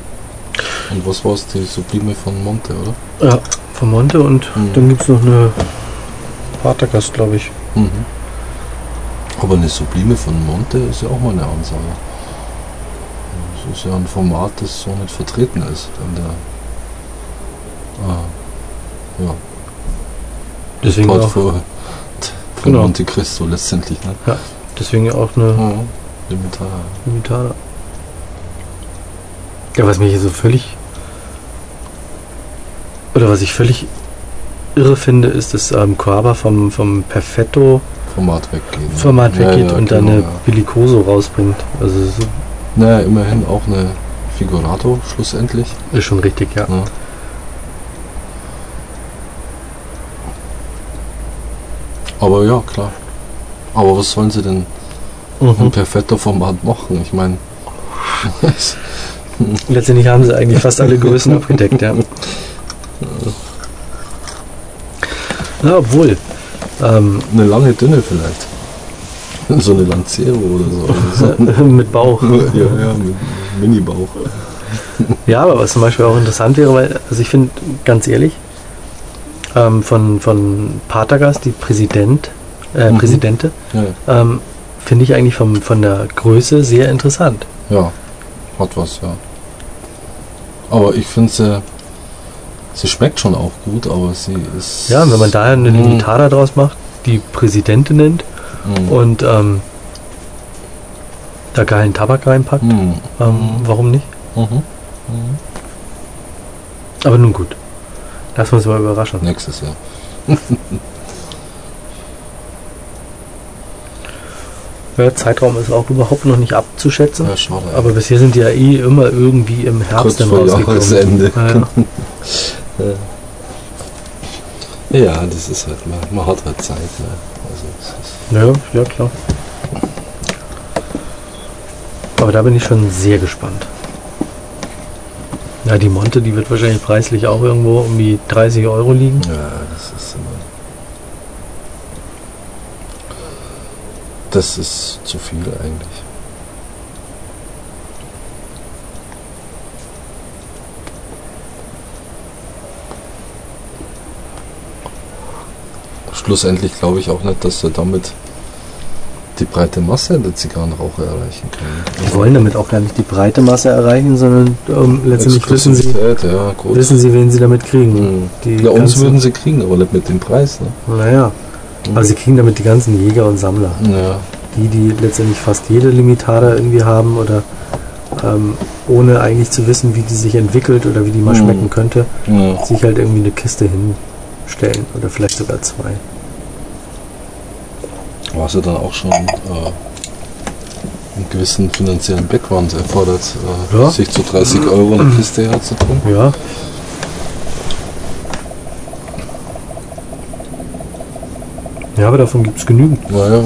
Speaker 2: Und was war es? Die Sublime von Monte, oder?
Speaker 1: Ja, von Monte und
Speaker 2: Mhm.
Speaker 1: dann gibt es noch eine Patergast, glaube ich.
Speaker 2: Mhm. Aber eine Sublime von Monte ist ja auch mal eine Ansage. Das ist ja ein Format, das so nicht vertreten ist in der ah, ja,
Speaker 1: Deswegen auch,
Speaker 2: Portfolio von
Speaker 1: Genau.
Speaker 2: Monte Cristo letztendlich. Ne?
Speaker 1: deswegen auch eine
Speaker 2: Ja, Limitar.
Speaker 1: Limitada. Ja, was mich hier so völlig. Oder was ich völlig irre finde, ist, dass ähm, Coaba vom, vom Perfetto
Speaker 2: Format weggehen. ne?
Speaker 1: Format
Speaker 2: Ja,
Speaker 1: weggeht
Speaker 2: ja,
Speaker 1: und dann
Speaker 2: genau,
Speaker 1: eine
Speaker 2: ja.
Speaker 1: Bellicoso rausbringt. Also das
Speaker 2: Naja, immerhin auch eine Figurato schlussendlich.
Speaker 1: ist schon richtig, ja.
Speaker 2: Ne? Aber ja, klar. Aber was sollen sie denn im
Speaker 1: Mhm.
Speaker 2: Perfetto-Format machen? Ich meine,
Speaker 1: Letztendlich haben sie eigentlich fast alle Größen abgedeckt, ja. Ja, obwohl. Ähm,
Speaker 2: eine lange Dünne vielleicht. So eine Lancero oder so.
Speaker 1: Mit Bauch.
Speaker 2: ja, ja, mit Mini-Bauch.
Speaker 1: Ja, aber was zum Beispiel auch interessant wäre, weil, also ich finde, ganz ehrlich, ähm, von, von Patergas, die Präsident, äh,
Speaker 2: Mhm.
Speaker 1: Präsidente,
Speaker 2: Ja,
Speaker 1: ähm, finde ich eigentlich vom, von der Größe sehr interessant.
Speaker 2: ja, hat was, ja. Aber ich finde sie, sie schmeckt schon auch gut, aber sie ist.
Speaker 1: Ja, wenn man da eine
Speaker 2: Mhm.
Speaker 1: Limitada draus macht, die Präsidente nennt
Speaker 2: Mhm.
Speaker 1: und ähm, da geilen Tabak reinpackt,
Speaker 2: Mhm.
Speaker 1: ähm,
Speaker 2: Mhm.
Speaker 1: warum nicht?
Speaker 2: Mhm.
Speaker 1: Aber nun gut. Lass uns mal überraschen.
Speaker 2: Nächstes Jahr.
Speaker 1: Der Zeitraum ist auch überhaupt noch nicht abzuschätzen.
Speaker 2: Ja, schade.
Speaker 1: Aber bisher sind die ja eh immer irgendwie im Herbst
Speaker 2: Kurz vor. Jahresende.
Speaker 1: Ja, ja.
Speaker 2: Ja, das ist halt, man, man hat halt Zeit. Ne?
Speaker 1: Ja, ja, klar. Aber da bin ich schon sehr gespannt. Ja, die Monte, die wird wahrscheinlich preislich auch irgendwo um die 30 Euro liegen.
Speaker 2: ja, das ist immer. Das ist zu viel eigentlich. Schlussendlich glaube ich auch nicht, dass wir damit die breite Masse der Zigarrenraucher erreichen können.
Speaker 1: Die wollen damit auch gar nicht die breite Masse erreichen, sondern ähm, letztendlich wissen sie,
Speaker 2: ja,
Speaker 1: wissen sie, wen sie damit kriegen.
Speaker 2: Hm.
Speaker 1: Die
Speaker 2: ja, uns würden sie kriegen, aber nicht mit dem Preis. Ne?
Speaker 1: Naja, aber sie kriegen damit die ganzen Jäger und Sammler.
Speaker 2: Ja,
Speaker 1: Die, die letztendlich fast jede Limitada irgendwie haben oder ähm, ohne eigentlich zu wissen, wie die sich entwickelt oder wie die mal
Speaker 2: Hm.
Speaker 1: schmecken könnte,
Speaker 2: ja.
Speaker 1: sich halt irgendwie eine Kiste hinstellen oder vielleicht sogar zwei.
Speaker 2: Was ja dann auch schon äh, einen gewissen finanziellen Background erfordert, äh,
Speaker 1: Ja.
Speaker 2: sich zu 30 Euro eine Kiste herzutun.
Speaker 1: Ja. Ja, aber davon gibt es genügend.
Speaker 2: Naja,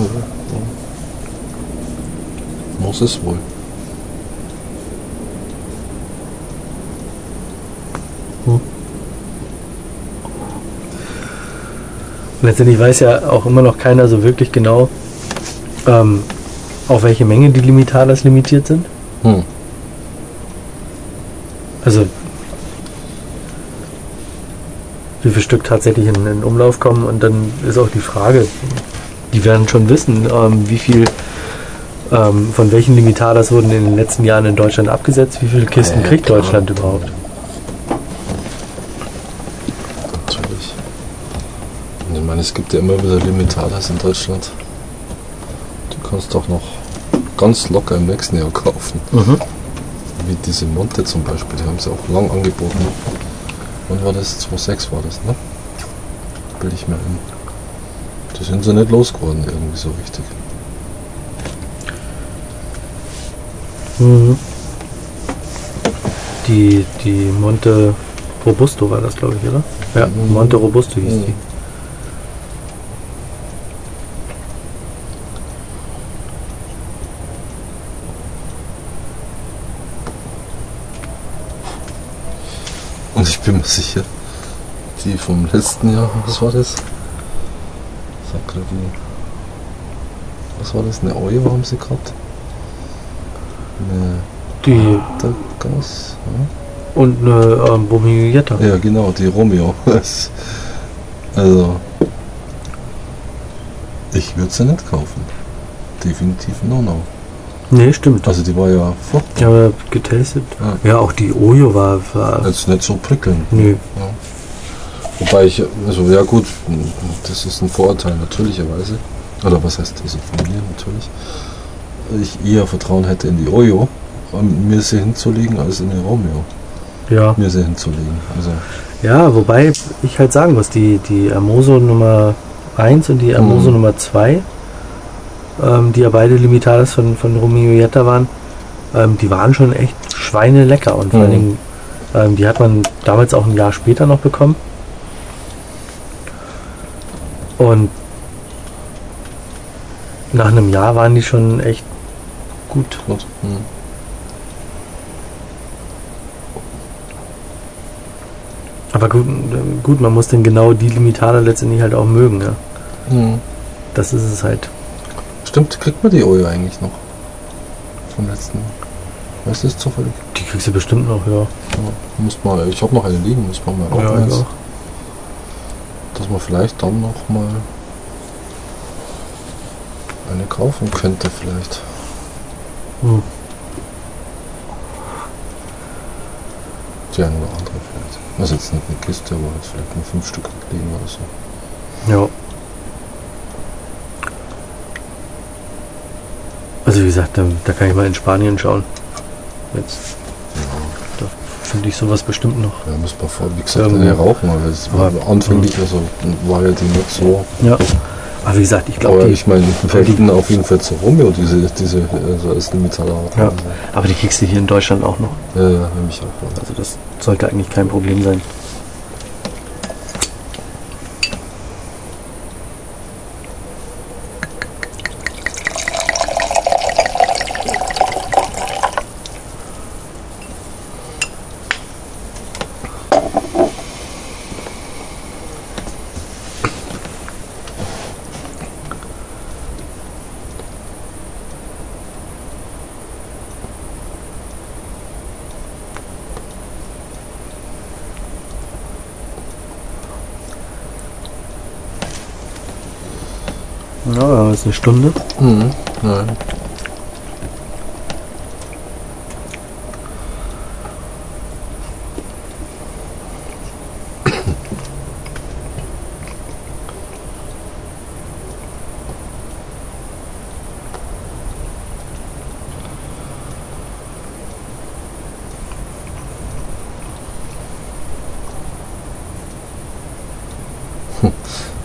Speaker 2: muss es wohl.
Speaker 1: Letztendlich weiß ja auch immer noch keiner so wirklich genau, ähm, auf welche Menge die Limitadas limitiert sind.
Speaker 2: Hm.
Speaker 1: Also wie viel Stück tatsächlich in, in Umlauf kommen und dann ist auch die Frage, die werden schon wissen, ähm, wie viel ähm, von welchen Limitadas wurden in den letzten Jahren in Deutschland abgesetzt, wie viele Kisten
Speaker 2: ja,
Speaker 1: kriegt
Speaker 2: klar.
Speaker 1: Deutschland überhaupt.
Speaker 2: Natürlich. Und ich meine, es gibt ja immer wieder Limitadas in Deutschland. Du kannst doch noch ganz locker im nächsten Jahr kaufen. Wie diese Monte zum Beispiel, die haben sie auch lang angeboten. Wann war das? 2,6 war das, ne? Bild ich mir ein. Die sind sie nicht losgeworden irgendwie so richtig.
Speaker 1: Mhm. Die, die Monte Robusto war das, glaube ich, oder? Ja,
Speaker 2: Mhm.
Speaker 1: Monte Robusto hieß
Speaker 2: Mhm.
Speaker 1: die.
Speaker 2: Ich bin mir sicher, die vom letzten Jahr, was war das? Die. Was war das? Eine Euro haben sie gehabt? Eine
Speaker 1: Die
Speaker 2: Gas?
Speaker 1: und eine ähm, Bomiglietta.
Speaker 2: Ja, genau, die Romeo. Also, ich würde sie nicht kaufen. definitiv No-No.
Speaker 1: Nee, stimmt.
Speaker 2: Also die war ja furchtbar.
Speaker 1: Ich habe getestet.
Speaker 2: Ja.
Speaker 1: Ja, auch die Ojo war. war
Speaker 2: Jetzt nicht so prickelnd.
Speaker 1: nee.
Speaker 2: Wobei ich, also ja gut, das ist ein Vorurteil natürlicherweise. Oder was heißt also von mir natürlich. Ich eher Vertrauen hätte in die Oyo, um mir sie hinzulegen, als in die Romeo,
Speaker 1: Ja.
Speaker 2: mir sie hinzulegen. Also
Speaker 1: Ja, wobei ich halt sagen muss, die, die Amoso Nummer 1 und die Amoso
Speaker 2: Mhm.
Speaker 1: Nummer 2, ähm, die ja beide Limitadas von, von Romeo Jetta waren, ähm, die waren schon echt schweinelecker. Und vor allen
Speaker 2: Mhm.
Speaker 1: Dingen, ähm, die hat man damals auch ein Jahr später noch bekommen. Und nach einem Jahr waren die schon echt gut.
Speaker 2: gut. Hm.
Speaker 1: Aber gut, gut, man muss dann genau die Limitada letztendlich halt auch mögen. Ja.
Speaker 2: Hm.
Speaker 1: Das ist es halt.
Speaker 2: Stimmt, kriegt man die Oyo eigentlich noch? Vom letzten. Weißt du das zufällig?
Speaker 1: Die kriegst du bestimmt noch, ja.
Speaker 2: Ja, muss mal, ich habe noch eine liegen, muss man mal
Speaker 1: Ja, auch.
Speaker 2: dass man vielleicht dann noch mal eine kaufen könnte vielleicht.
Speaker 1: Hm.
Speaker 2: Die eine oder andere vielleicht. Also jetzt nicht eine Kiste, aber vielleicht nur fünf Stück liegen oder so.
Speaker 1: Ja. Also wie gesagt, da, da kann ich mal in Spanien schauen. Jetzt
Speaker 2: Ja,
Speaker 1: finde ich sowas bestimmt noch.
Speaker 2: da muss man vor, wie gesagt,
Speaker 1: Ähm,
Speaker 2: eine rauchen, aber es war anfänglich, also war ja die nicht so.
Speaker 1: Ja. Aber wie gesagt, ich glaube,
Speaker 2: ich meine, wir hätten auf jeden Fall zu Romeo diese, diese, also als Limitaler hat.
Speaker 1: Ja. aber die kriegst du hier in Deutschland auch noch.
Speaker 2: Ja, ja, nämlich auch. Ja.
Speaker 1: Also das sollte eigentlich kein Problem sein. Ja, wir haben jetzt eine Stunde.
Speaker 2: Mhm. Nein.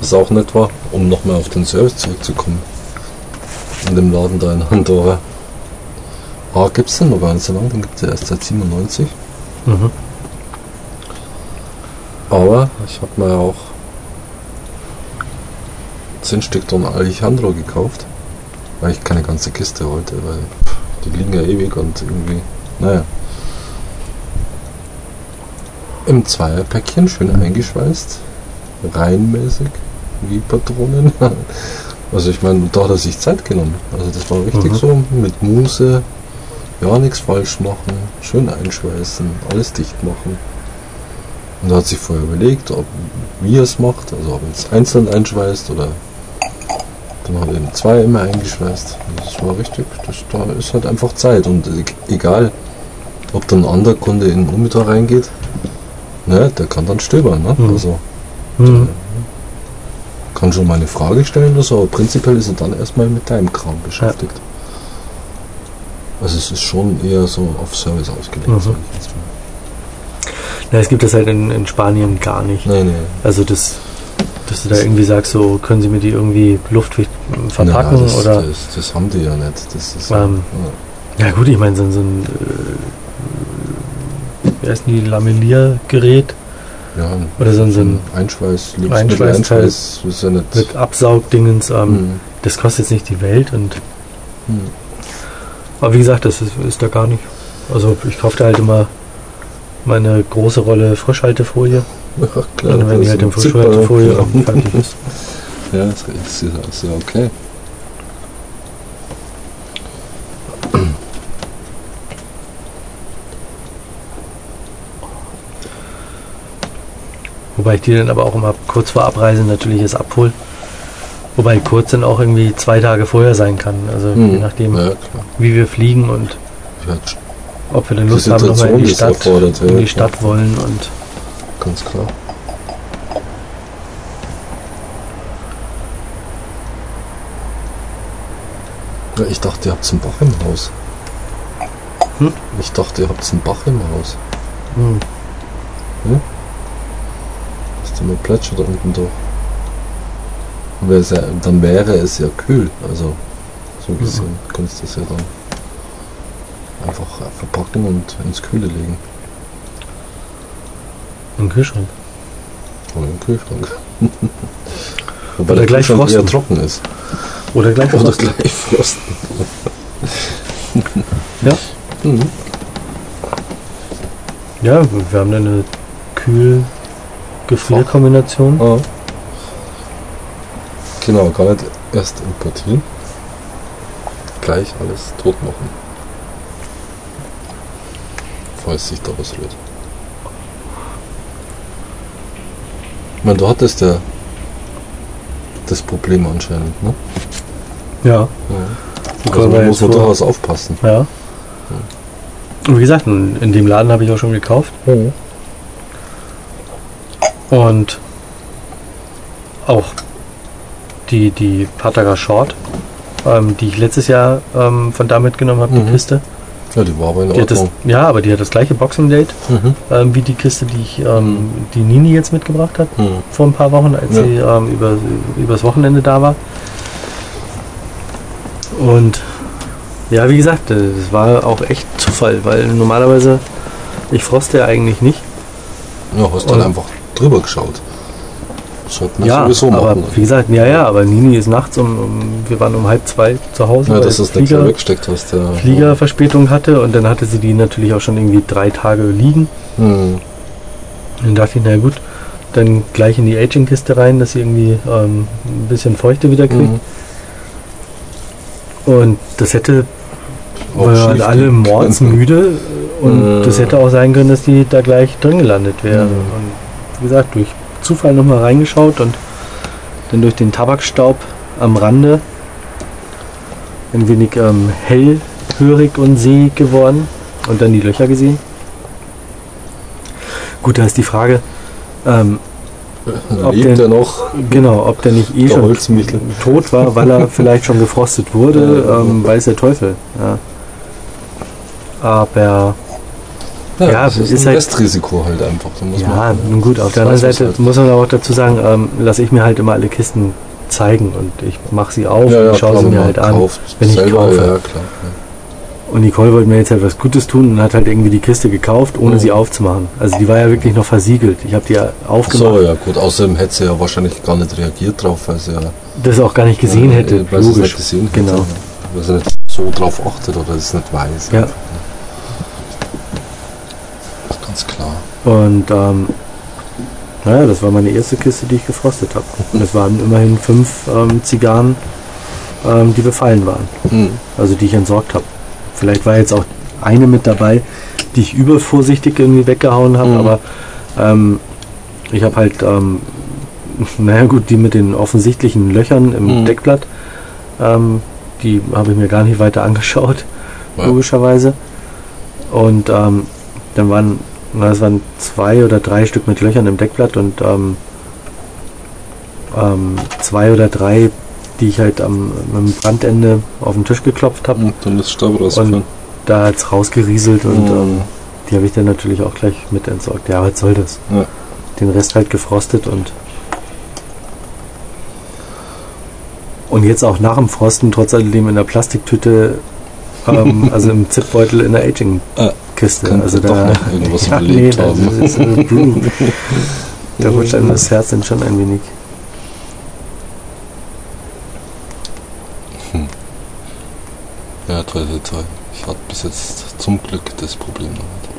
Speaker 2: Was auch nett war, um nochmal auf den Service zurückzukommen. In dem Laden da in Andorra. Ah, gibt es den noch gar nicht so lange, den gibt es ja erst seit 97.
Speaker 1: Mhm.
Speaker 2: Aber ich habe mir auch 10 Stück Don Alejandro gekauft. Weil ich keine ganze Kiste wollte, weil die liegen ja ewig und irgendwie, naja. Im Zweierpäckchen, schön eingeschweißt, reihenmäßig, wie Patronen. Also ich meine, da hat er sich Zeit genommen. Also das war richtig
Speaker 1: Mhm.
Speaker 2: so mit Muße, ja nichts falsch machen, schön einschweißen, alles dicht machen. Und er hat sich vorher überlegt, ob, wie er es macht, also ob er es einzeln einschweißt oder dann hat er eben zwei immer eingeschweißt. Das war richtig, das, da ist halt einfach Zeit und e- egal, ob dann ein anderer Kunde in den Ummittag reingeht, ne, der kann dann stöbern, ne?
Speaker 1: Mhm.
Speaker 2: Also
Speaker 1: Mhm.
Speaker 2: Kann schon mal eine Frage stellen oder so, aber prinzipiell ist er dann erstmal mit deinem Kram beschäftigt. Also es ist schon eher so auf Service ausgelegt,
Speaker 1: Mhm. Ja, es gibt das halt in, in Spanien gar nicht.
Speaker 2: Nee, nee.
Speaker 1: Also das, dass du da irgendwie sagst, so können sie mir die irgendwie äh, verpacken
Speaker 2: Na, das,
Speaker 1: oder.
Speaker 2: Das, das haben die ja nicht. Das ist
Speaker 1: Ähm, Ja gut, ich meine, so, ein- so ein äh, wie heißt die, Lamelliergerät
Speaker 2: ja,
Speaker 1: oder so ein, so ein
Speaker 2: Einschweiß,
Speaker 1: Einschweißteil.
Speaker 2: Einschweiß, ist ja
Speaker 1: mit Absaugdingens, ähm,
Speaker 2: Hm,
Speaker 1: das kostet jetzt nicht die Welt und
Speaker 2: hm.
Speaker 1: aber wie gesagt, das ist, ist da gar nicht. Also ich kaufe da halt immer meine große Rolle Frischhaltefolie
Speaker 2: Ja, klar,
Speaker 1: und werden die halt in
Speaker 2: Zipper,
Speaker 1: Frischhaltefolie und fertig ist.
Speaker 2: Ja, das ist ja okay.
Speaker 1: Wobei ich die dann aber auch immer kurz vor Abreise natürlich erst abhole. Wobei kurz dann auch irgendwie zwei Tage vorher sein kann. Also je
Speaker 2: Mhm.
Speaker 1: nachdem,
Speaker 2: Ja,
Speaker 1: wie wir fliegen und
Speaker 2: Ja,
Speaker 1: ob wir dann Lust haben, nochmal in die Stadt,
Speaker 2: erfordert, ja,
Speaker 1: in die. Stadt wollen und
Speaker 2: ganz klar. Ich dachte, ihr habt einen Bach im Haus.
Speaker 1: Hm?
Speaker 2: Ich dachte, ihr habt einen Bach im Haus.
Speaker 1: hm,
Speaker 2: Ist immer plätschert unten durch. Ja, dann wäre es ja kühl. Also, so gesehen, kannst du das ja dann einfach verpacken und ins Kühle legen.
Speaker 1: im Kühlschrank.
Speaker 2: Oder im Kühlschrank. Wobei
Speaker 1: Oder
Speaker 2: der
Speaker 1: gleich
Speaker 2: Kühlschrank eher
Speaker 1: frosten.
Speaker 2: trocken ist.
Speaker 1: Oder gleich
Speaker 2: Oder
Speaker 1: frosten.
Speaker 2: gleich frosten.
Speaker 1: Ja.
Speaker 2: Mhm.
Speaker 1: Ja, wir haben eine Kühl-Gefrier-Kombination.
Speaker 2: Ah. Genau, gar nicht erst importieren. Gleich alles tot machen. Falls sich da was rührt. Ich meine, du hattest ja das Problem anscheinend, ne?
Speaker 1: Ja.
Speaker 2: Ja. Also
Speaker 1: wir
Speaker 2: muss man
Speaker 1: vor-
Speaker 2: durchaus aufpassen.
Speaker 1: Ja. Und wie gesagt, in in dem Laden habe ich auch schon gekauft. Und auch die, die Pataga Short, ähm, die ich letztes Jahr ähm, von da mitgenommen habe, die
Speaker 2: Mhm.
Speaker 1: Kiste.
Speaker 2: Ja, die war aber in
Speaker 1: Die hat das,
Speaker 2: Ordnung.
Speaker 1: ja, aber die hat das gleiche Boxing Date
Speaker 2: Mhm.
Speaker 1: ähm, wie die Kiste, die ich, ähm, die Nini jetzt mitgebracht hat
Speaker 2: Mhm.
Speaker 1: vor ein paar Wochen, als
Speaker 2: Ja.
Speaker 1: sie ähm, über, übers Wochenende da war. Und ja, wie gesagt, das war auch echt Zufall, weil normalerweise, ich froste ja eigentlich nicht.
Speaker 2: Ja, hast halt einfach drüber geschaut. Sollte man
Speaker 1: ja,
Speaker 2: sowieso
Speaker 1: aber
Speaker 2: machen.
Speaker 1: wie gesagt, ja, ja, aber Nini ist nachts um, um wir waren um halb zwei zu Hause,
Speaker 2: ja,
Speaker 1: weil
Speaker 2: dass du es nicht
Speaker 1: Flieger,
Speaker 2: weggesteckt hast. Ja.
Speaker 1: Fliegerverspätung hatte und dann hatte sie die natürlich auch schon irgendwie drei Tage liegen.
Speaker 2: Mhm.
Speaker 1: Dann dachte ich, na gut, dann gleich in die Aging-Kiste rein, dass sie irgendwie ähm, ein bisschen Feuchte wieder kriegt.
Speaker 2: Mhm.
Speaker 1: Und das hätte, wir waren alle mordsmüde und
Speaker 2: Mhm.
Speaker 1: das hätte auch sein können, dass die da gleich drin gelandet wäre.
Speaker 2: Mhm.
Speaker 1: Wie gesagt, durch Zufall nochmal reingeschaut und dann durch den Tabakstaub am Rande ein wenig ähm, hellhörig und sehig geworden und dann die Löcher gesehen. Gut, da ist die Frage, ähm, Ob der-
Speaker 2: er noch.
Speaker 1: genau, ob der nicht eh schon tot war, weil er vielleicht schon gefrostet wurde, ähm, weiß der Teufel. Ja. Aber
Speaker 2: Ja,
Speaker 1: Ja,
Speaker 2: das ist,
Speaker 1: ist
Speaker 2: ein
Speaker 1: halt-
Speaker 2: Restrisiko halt einfach.
Speaker 1: Ja, nun gut, auf der anderen Seite
Speaker 2: halt.
Speaker 1: muss man auch dazu sagen, ähm, lasse ich mir halt immer alle Kisten zeigen und ich mache sie auf
Speaker 2: ja,
Speaker 1: und
Speaker 2: ja,
Speaker 1: ich schaue sie
Speaker 2: wenn
Speaker 1: mir halt an,
Speaker 2: kauft,
Speaker 1: wenn ich
Speaker 2: selber,
Speaker 1: kaufe.
Speaker 2: Ja, klar.
Speaker 1: Und Nicole wollte mir jetzt halt was Gutes tun und hat halt irgendwie die Kiste gekauft, ohne
Speaker 2: Mhm.
Speaker 1: sie aufzumachen. Also die war ja wirklich noch versiegelt. Ich habe die ja aufgemacht,
Speaker 2: So, ja gut. Außerdem hätte sie ja wahrscheinlich gar nicht reagiert drauf, weil sie ja
Speaker 1: das auch gar nicht gesehen
Speaker 2: ja,
Speaker 1: hätte.
Speaker 2: Weil sie es
Speaker 1: Logisch.
Speaker 2: nicht gesehen hätte.
Speaker 1: Genau.
Speaker 2: Weil sie nicht so drauf achtet oder es nicht weiß.
Speaker 1: Ja.
Speaker 2: Das ist ganz klar.
Speaker 1: Und ähm, naja, das war meine erste Kiste, die ich gefrostet habe. Und es waren immerhin fünf ähm, Zigarren, ähm, die befallen waren.
Speaker 2: Mhm.
Speaker 1: Also die ich entsorgt habe. Vielleicht war jetzt auch eine mit dabei, die ich übervorsichtig irgendwie weggehauen habe,
Speaker 2: Mhm.
Speaker 1: aber ähm, ich habe halt, ähm, naja gut, die mit den offensichtlichen Löchern im
Speaker 2: Mhm.
Speaker 1: Deckblatt, ähm, die habe ich mir gar nicht weiter angeschaut,
Speaker 2: Ja.
Speaker 1: logischerweise. Und ähm, dann waren, na, es waren zwei oder drei Stück mit Löchern im Deckblatt und ähm, ähm, zwei oder drei, die ich halt am, am Brandende auf den Tisch geklopft habe.
Speaker 2: Und dann ist Staub rausgefahren.
Speaker 1: Da hat es rausgerieselt und
Speaker 2: Mhm.
Speaker 1: ähm, die habe ich dann natürlich auch gleich mit entsorgt. Ja, was soll das?
Speaker 2: Ja.
Speaker 1: Den Rest halt gefrostet und und jetzt auch nach dem Frosten trotz alledem in der Plastiktüte, ähm, also im Zipbeutel in der Aging-Kiste.
Speaker 2: Könnte
Speaker 1: also da
Speaker 2: noch irgendwas
Speaker 1: ja,
Speaker 2: überlebt
Speaker 1: das
Speaker 2: haben.
Speaker 1: ist, äh, da rutscht einem das Herz dann schon ein wenig.
Speaker 2: Ja, toll, toll, toll. Ich hatte bis jetzt zum Glück das Problem noch nicht.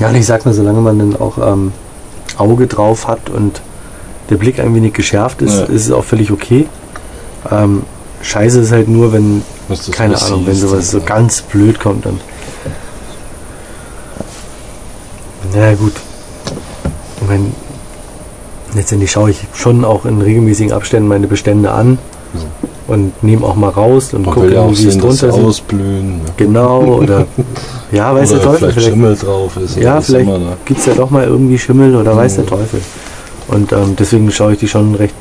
Speaker 1: Ja, und ich sag mal, solange man dann auch ähm, Auge drauf hat und der Blick ein wenig geschärft ist,
Speaker 2: Ja.
Speaker 1: ist es auch völlig okay. Ähm, scheiße ist halt nur, wenn,
Speaker 2: das
Speaker 1: keine Ahnung, wenn sowas so ganz blöd kommt und. Na ja, gut. Ich mein, letztendlich schaue ich schon auch in regelmäßigen Abständen meine Bestände an
Speaker 2: Ja.
Speaker 1: und nehme auch mal raus und gucke,
Speaker 2: ja
Speaker 1: wie es drunter sieht.
Speaker 2: ausblühen. Ne?
Speaker 1: Genau, oder ja, weiß
Speaker 2: Oder
Speaker 1: der Teufel,
Speaker 2: vielleicht,
Speaker 1: vielleicht,
Speaker 2: Schimmel drauf ist.
Speaker 1: ja, vielleicht
Speaker 2: ne?
Speaker 1: gibt es ja doch mal irgendwie Schimmel oder weiß der
Speaker 2: Mhm.
Speaker 1: Teufel. Und ähm, deswegen schaue ich die schon recht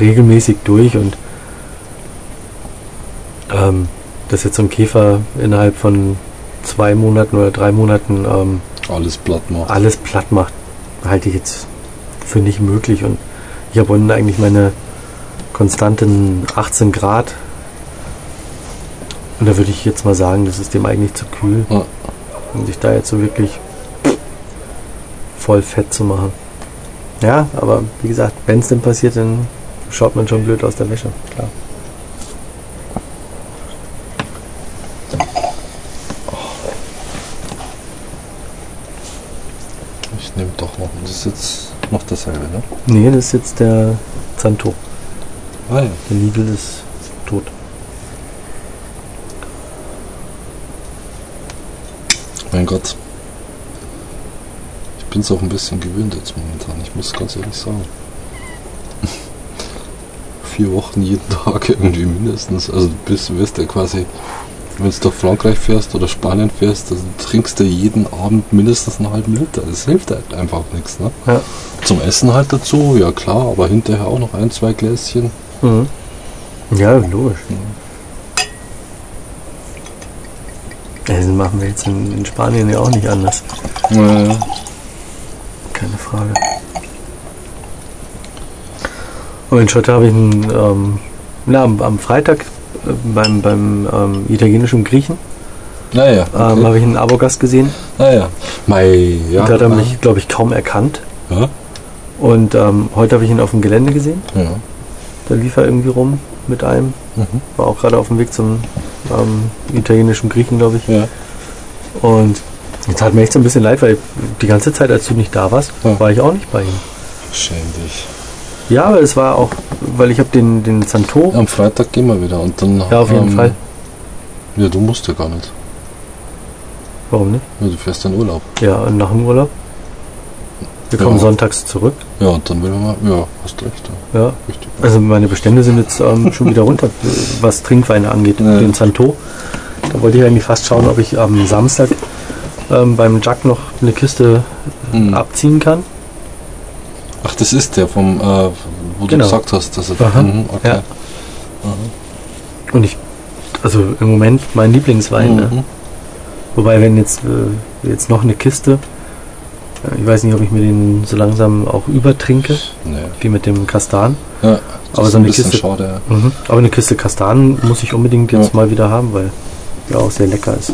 Speaker 1: regelmäßig durch und ähm, dass jetzt so ein Käfer innerhalb von zwei Monaten oder drei Monaten ähm,
Speaker 2: Alles platt macht.
Speaker 1: alles platt macht, halte ich jetzt für nicht möglich. Und ich habe unten eigentlich meine konstanten 18 Grad. Und da würde ich jetzt mal sagen, das ist dem eigentlich zu kühl,
Speaker 2: Ja.
Speaker 1: um sich da jetzt so wirklich voll fett zu machen. Ja, aber wie gesagt, wenn es denn passiert, dann schaut man schon blöd aus der Wäsche. Klar.
Speaker 2: Ich nehme doch noch. Das ist jetzt noch dasselbe, ne?
Speaker 1: Nee, das ist jetzt der Zanto.
Speaker 2: Ah ja.
Speaker 1: Der Nigel ist tot.
Speaker 2: Mein Gott. Ich bin es auch ein bisschen gewöhnt jetzt momentan. Ich muss ganz ehrlich sagen. Vier Wochen jeden Tag irgendwie mindestens. Also du bist, wirst ja quasi, wenn du durch Frankreich fährst oder Spanien fährst, dann trinkst du jeden Abend mindestens einen halben Liter. Das hilft halt einfach nichts. Ne?
Speaker 1: Ja.
Speaker 2: Zum Essen halt dazu, ja klar, aber hinterher auch noch ein, zwei Gläschen.
Speaker 1: Mhm. Ja, logisch. Ja, Das machen wir jetzt in, in Spanien ja auch nicht anders.
Speaker 2: Naja.
Speaker 1: Keine Frage. Und in Schotter habe ich einen, ähm, na, am, am Freitag beim, beim ähm, italienischen Griechen
Speaker 2: Naja.
Speaker 1: ähm,
Speaker 2: Okay.
Speaker 1: habe ich einen Abogast gesehen.
Speaker 2: naja. Mei, ja.
Speaker 1: da hat er
Speaker 2: ah,
Speaker 1: mich, glaube ich, kaum erkannt.
Speaker 2: Ja.
Speaker 1: Und ähm, heute habe ich ihn auf dem Gelände gesehen.
Speaker 2: ja.
Speaker 1: Da lief er irgendwie rum mit einem.
Speaker 2: Mhm.
Speaker 1: War auch gerade auf dem Weg zum ähm, italienischen Griechen, glaube ich.
Speaker 2: Ja.
Speaker 1: Und jetzt hat mir echt so ein bisschen leid, weil die ganze Zeit, als du nicht da warst,
Speaker 2: Ja.
Speaker 1: war ich auch nicht bei ihm.
Speaker 2: Schäm dich.
Speaker 1: Ja, aber es war auch, weil ich habe den, den Santo.
Speaker 2: Am Freitag gehen wir wieder und dann.
Speaker 1: Ja, auf jeden
Speaker 2: ähm,
Speaker 1: Fall.
Speaker 2: Ja, du musst ja gar nicht.
Speaker 1: Warum nicht?
Speaker 2: Ja, du fährst in Urlaub.
Speaker 1: Ja, und nach dem Urlaub. Wir
Speaker 2: Ja.
Speaker 1: kommen sonntags zurück.
Speaker 2: Ja, und dann will man mal. Ja, hast recht. Ja.
Speaker 1: Ja.
Speaker 2: Richtig.
Speaker 1: Also meine Bestände sind jetzt ähm, schon wieder runter, was Trinkweine angeht.
Speaker 2: Ja.
Speaker 1: Den Santo. Da wollte ich eigentlich fast schauen, ob ich am Samstag ähm, beim Jack noch eine Kiste
Speaker 2: Hm.
Speaker 1: abziehen kann.
Speaker 2: Ach, das ist der vom, äh, wo
Speaker 1: Genau.
Speaker 2: du gesagt hast, dass er.
Speaker 1: Aha.
Speaker 2: Mhm, okay.
Speaker 1: Ja. Und ich, also im Moment mein Lieblingswein. Ne?
Speaker 2: Mhm.
Speaker 1: Wobei, wenn jetzt, äh, jetzt noch eine Kiste, äh, ich weiß nicht, ob ich mir den so langsam auch übertrinke,
Speaker 2: Nee.
Speaker 1: wie mit dem Kastan.
Speaker 2: Ja,
Speaker 1: Aber so
Speaker 2: ein
Speaker 1: eine Kiste-
Speaker 2: schade.
Speaker 1: Mhm. Aber eine Kiste Kastan muss ich unbedingt jetzt
Speaker 2: Ja.
Speaker 1: mal wieder haben, weil ja auch sehr lecker ist.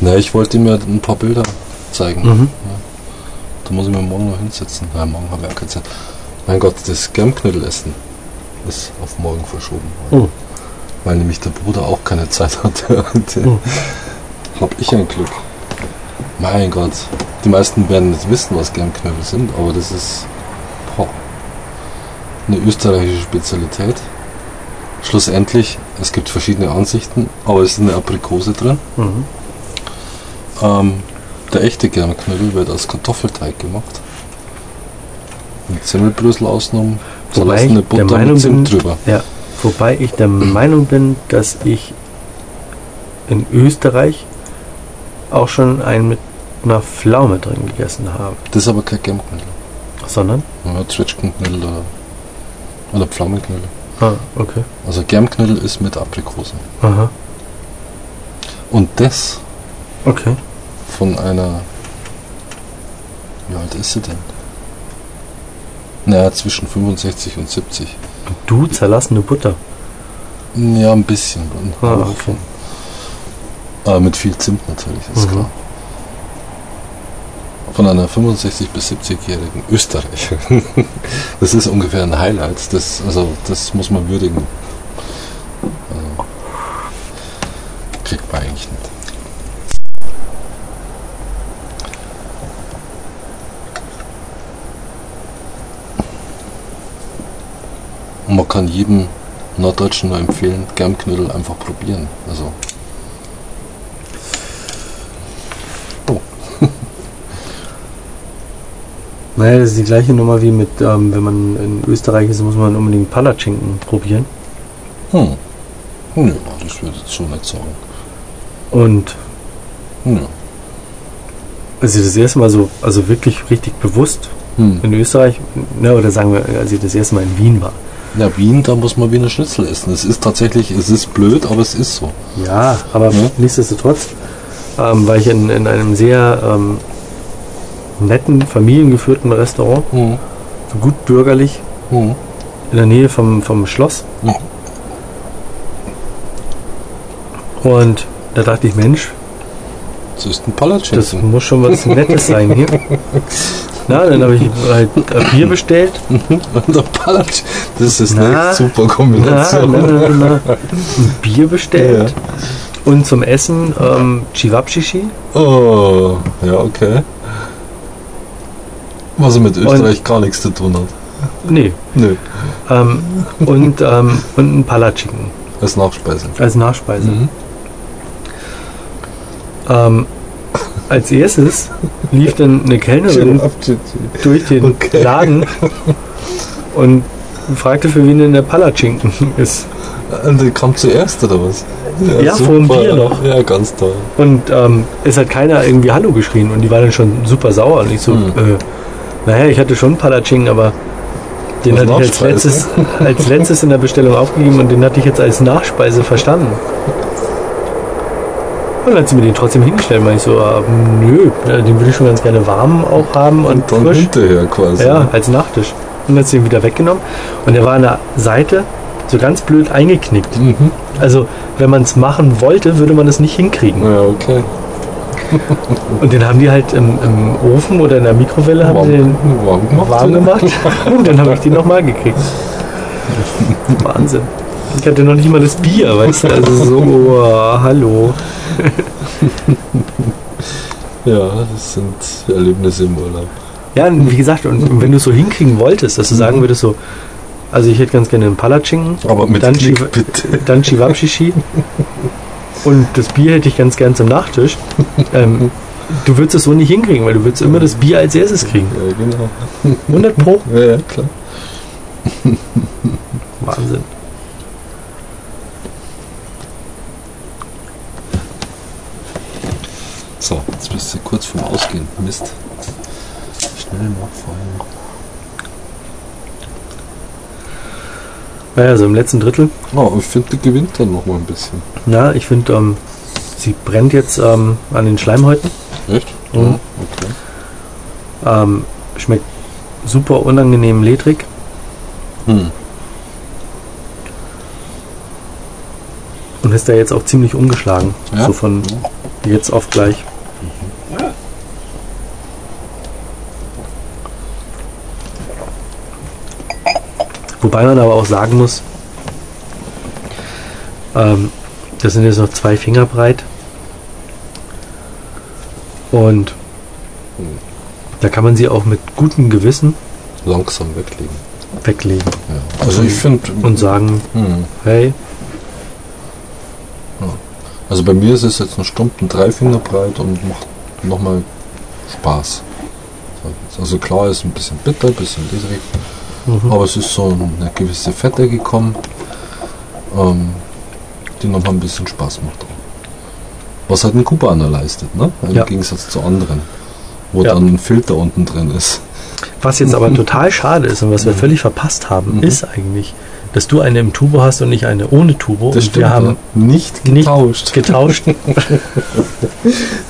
Speaker 2: Ne, ich wollte ja ein paar Bilder zeigen.
Speaker 1: Mhm.
Speaker 2: Da muss ich mir morgen noch hinsetzen. Nein, morgen haben wir ja keine Zeit. Mein Gott, das Germknödelessen ist auf morgen verschoben. worden.
Speaker 1: Oh.
Speaker 2: Weil nämlich der Bruder auch keine Zeit hatte.
Speaker 1: Oh.
Speaker 2: Hab ich ein Glück. Mein Gott. Die meisten werden nicht wissen, was Germknödel sind, aber das ist boah, eine österreichische Spezialität. Schlussendlich, es gibt verschiedene Ansichten, aber es ist eine Aprikose drin.
Speaker 1: Mhm.
Speaker 2: Ähm, der echte Germknödel wird aus Kartoffelteig gemacht. Mit Semmelbrösel außenrum,
Speaker 1: Wobei ich
Speaker 2: zerlassene
Speaker 1: der
Speaker 2: Butter
Speaker 1: Meinung
Speaker 2: mit Zimt
Speaker 1: bin-
Speaker 2: drüber.
Speaker 1: Ja, wobei ich der Meinung bin, dass ich in Österreich auch schon einen mit einer Pflaume drin gegessen habe.
Speaker 2: Das ist aber kein Germknödel.
Speaker 1: Sondern?
Speaker 2: Ja, Zwetschgenknödel oder, oder Pflaumenknödel.
Speaker 1: Ah, okay.
Speaker 2: Also Germknödel ist mit Aprikose.
Speaker 1: Aha.
Speaker 2: Und das
Speaker 1: Okay.
Speaker 2: Von einer. Wie alt ist sie denn? Naja, zwischen 65 und 70.
Speaker 1: Und du zerlassene Butter.
Speaker 2: Ja, ein bisschen.
Speaker 1: Ah,
Speaker 2: Aber
Speaker 1: okay.
Speaker 2: Aber mit viel Zimt natürlich, ist
Speaker 1: Mhm.
Speaker 2: klar. Von einer 65- bis 70-jährigen Österreicherin. Das ist ungefähr ein Highlight. Das, also, das muss man würdigen. Also, kriegt man eigentlich nicht. Und man kann jedem Norddeutschen nur empfehlen, Germknödel einfach probieren. Also. Oh.
Speaker 1: Naja, das ist die gleiche Nummer wie mit, ähm, wenn man in Österreich ist, muss man unbedingt Palatschinken probieren.
Speaker 2: Hm. Nö, das würde ich so nicht sagen.
Speaker 1: Und
Speaker 2: Nö.
Speaker 1: als ich das erste Mal so, also wirklich richtig bewusst
Speaker 2: Hm.
Speaker 1: in Österreich, ne, oder sagen wir, als ich das erste Mal in Wien war.
Speaker 2: Ja, Wien, da muss man Wiener Schnitzel essen. Es ist tatsächlich, es ist blöd, aber es ist so.
Speaker 1: Ja, aber
Speaker 2: Ja.
Speaker 1: nichtsdestotrotz ähm, war ich in, in einem sehr ähm, netten, familiengeführten Restaurant,
Speaker 2: Hm.
Speaker 1: so gut bürgerlich,
Speaker 2: Hm.
Speaker 1: in der Nähe vom, vom Schloss.
Speaker 2: Ja.
Speaker 1: Und da dachte ich, Mensch,
Speaker 2: Das ist ein
Speaker 1: das
Speaker 2: Palatschinken.
Speaker 1: muss schon was Nettes sein hier. Na, dann habe ich halt äh, Bier bestellt.
Speaker 2: Und der Palatsch, das ist eine
Speaker 1: Na.
Speaker 2: echt super
Speaker 1: Na,
Speaker 2: Kombination.
Speaker 1: na, na, ein Bier bestellt. Und zum Essen ähm, Chivapchichi.
Speaker 2: Oh, ja, okay. Was er mit Österreich gar nichts zu tun hat.
Speaker 1: Nee.
Speaker 2: Nö,
Speaker 1: Ähm, und, ähm, und ein Palatschinken
Speaker 2: als Nachspeise.
Speaker 1: als Nachspeise.
Speaker 2: Mhm.
Speaker 1: Ähm, als erstes lief dann eine Kellnerin durch den
Speaker 2: Okay.
Speaker 1: Laden und fragte, für wen denn der Palatschinken ist.
Speaker 2: Und die kam zuerst, oder was?
Speaker 1: Ja, vor dem Bier noch.
Speaker 2: Ja, ganz toll.
Speaker 1: Und ähm, es hat keiner irgendwie Hallo geschrien und die war dann schon super sauer. Und ich so,
Speaker 2: Mhm.
Speaker 1: äh, naja, ich hatte schon Palatschinken, aber den
Speaker 2: Als
Speaker 1: hatte ich als letztes, als letztes in der Bestellung aufgegeben und den hatte ich jetzt als Nachspeise verstanden. Und dann hat sie mir den trotzdem hingestellt, weil ich so, äh, nö, äh, den würde ich schon ganz gerne warm auch haben und,
Speaker 2: Und
Speaker 1: frisch.
Speaker 2: hinterher quasi.
Speaker 1: Ja, als Nachtisch. Und dann hat sie den wieder weggenommen und der war an der Seite so ganz blöd eingeknickt.
Speaker 2: Mhm.
Speaker 1: Also, wenn man es machen wollte, würde man es nicht hinkriegen.
Speaker 2: Ja, okay.
Speaker 1: Und den haben die halt im, im Ofen oder in der Mikrowelle haben sie den
Speaker 2: warm gemacht.
Speaker 1: warm gemacht. Und dann habe ich den nochmal gekriegt. Wahnsinn. Ich hatte noch nicht mal das Bier, weißt du? Also so, oh, hallo.
Speaker 2: Ja, das sind Erlebnisse im Urlaub.
Speaker 1: Ja, wie gesagt, und wenn du es so hinkriegen wolltest, dass du sagen würdest so, also ich hätte ganz gerne einen Palatschinken,
Speaker 2: Aber mit
Speaker 1: Dann
Speaker 2: Knick,
Speaker 1: Chiva-
Speaker 2: bitte.
Speaker 1: dann Chivapchichi und das Bier hätte ich ganz gern zum Nachtisch. Ähm, du würdest es so nicht hinkriegen, weil du würdest immer das Bier als erstes kriegen.
Speaker 2: Ja, genau.
Speaker 1: 100 Pro.
Speaker 2: Ja, ja, klar.
Speaker 1: Wahnsinn.
Speaker 2: So, jetzt bist du kurz vorm Ausgehen. Mist. Schnell nachfeuern.
Speaker 1: Naja, also im letzten Drittel.
Speaker 2: Oh, ich finde, die gewinnt dann noch mal ein bisschen.
Speaker 1: Ja, ich finde, ähm, sie brennt jetzt ähm, an den Schleimhäuten.
Speaker 2: Echt?
Speaker 1: Mhm.
Speaker 2: Ja, okay.
Speaker 1: Ähm, schmeckt super unangenehm ledrig.
Speaker 2: Hm.
Speaker 1: Und ist da jetzt auch ziemlich umgeschlagen.
Speaker 2: Ja?
Speaker 1: So von jetzt auf gleich. Wobei man aber auch sagen muss, ähm, das sind jetzt noch zwei Finger breit. Und da kann man sie auch mit gutem Gewissen
Speaker 2: Langsam weglegen.
Speaker 1: weglegen
Speaker 2: Ja. Also ich finde.
Speaker 1: und sagen,
Speaker 2: Hm.
Speaker 1: hey,
Speaker 2: Also bei mir ist es jetzt ein stumpfen Dreifinger breit und macht nochmal Spaß. Also klar ist ein bisschen bitter, ein bisschen ledrig,
Speaker 1: mhm.
Speaker 2: aber es ist so eine gewisse Fette gekommen, ähm, die nochmal ein bisschen Spaß macht. Was halt ein Kubaner leistet, ne? Im
Speaker 1: Ja.
Speaker 2: Gegensatz zu anderen, wo
Speaker 1: Ja.
Speaker 2: dann ein Filter unten drin ist.
Speaker 1: Was jetzt aber total schade ist und was wir völlig verpasst haben,
Speaker 2: Mhm.
Speaker 1: ist eigentlich, dass du eine im Turbo hast und nicht eine ohne Turbo.
Speaker 2: Das
Speaker 1: und wir haben
Speaker 2: nicht
Speaker 1: nicht
Speaker 2: getauscht.
Speaker 1: getauscht.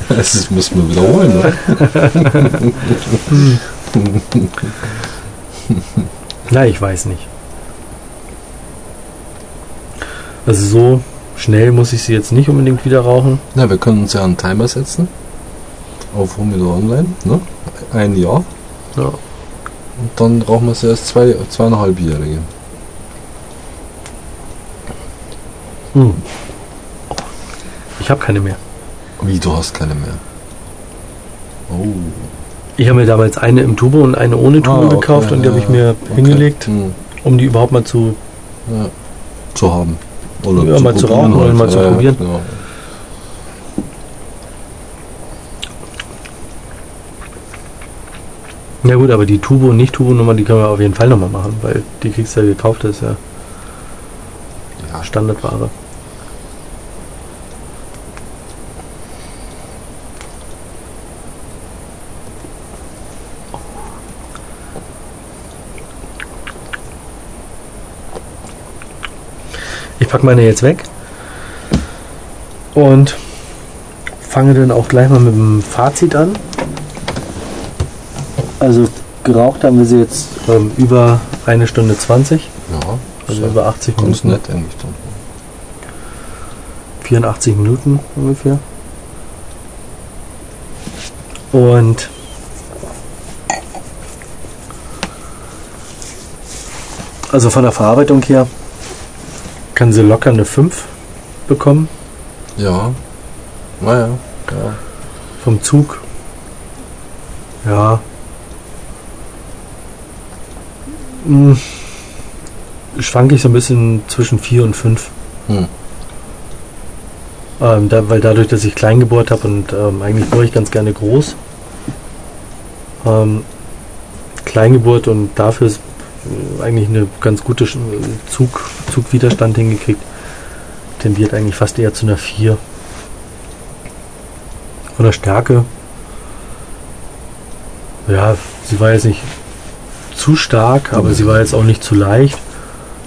Speaker 2: Das müssen wir wiederholen. Ne?
Speaker 1: Na, ich weiß nicht. Also so schnell muss ich sie jetzt nicht unbedingt wieder rauchen.
Speaker 2: Na, wir können uns ja einen Timer setzen auf Humidor Online, ne? Ein Jahr.
Speaker 1: Ja.
Speaker 2: Und dann rauchen wir sie erst zwei, zweieinhalbjährige.
Speaker 1: Hm. Ich habe keine mehr.
Speaker 2: Wie, du hast keine mehr? Oh.
Speaker 1: Ich habe mir damals eine im Turbo und eine ohne Turbo
Speaker 2: Ah, okay,
Speaker 1: gekauft und die
Speaker 2: ja,
Speaker 1: habe ich mir
Speaker 2: okay.
Speaker 1: hingelegt,
Speaker 2: Hm,
Speaker 1: um die überhaupt mal zu.
Speaker 2: ja. Zu haben. Oder
Speaker 1: Ja, mal zu
Speaker 2: probieren
Speaker 1: rauchen oder mal zu
Speaker 2: Ja, ja,
Speaker 1: probieren.
Speaker 2: genau.
Speaker 1: Ja gut, aber die Turbo- und Nicht-Turbo-Nummer, die können wir auf jeden Fall nochmal machen, weil die kriegst du ja gekauft, das ist ja
Speaker 2: Ja,
Speaker 1: Standardware. Ich packe meine jetzt weg und fange dann auch gleich mal mit dem Fazit an. Also geraucht haben wir sie jetzt ähm, über eine Stunde 20,
Speaker 2: ja
Speaker 1: also über 80
Speaker 2: ganz
Speaker 1: Minuten.
Speaker 2: nett eigentlich dann.
Speaker 1: 84 Minuten ungefähr. Und also von der Verarbeitung her kann sie locker eine 5 bekommen.
Speaker 2: Ja. Naja, ja.
Speaker 1: Vom Zug. Ja. Hm. Schwanke ich so ein bisschen zwischen 4 und 5.
Speaker 2: Hm.
Speaker 1: Ähm, da, weil dadurch, dass ich klein gebohrt habe und ähm, eigentlich bohre ich ganz gerne groß. Ähm, Kleingeburt und dafür ist eigentlich eine ganz gute Zug, Zugwiderstand hingekriegt. Tendiert eigentlich fast eher zu einer 4. Von der Stärke. Ja, sie war jetzt nicht zu stark, aber sie war jetzt auch nicht zu leicht.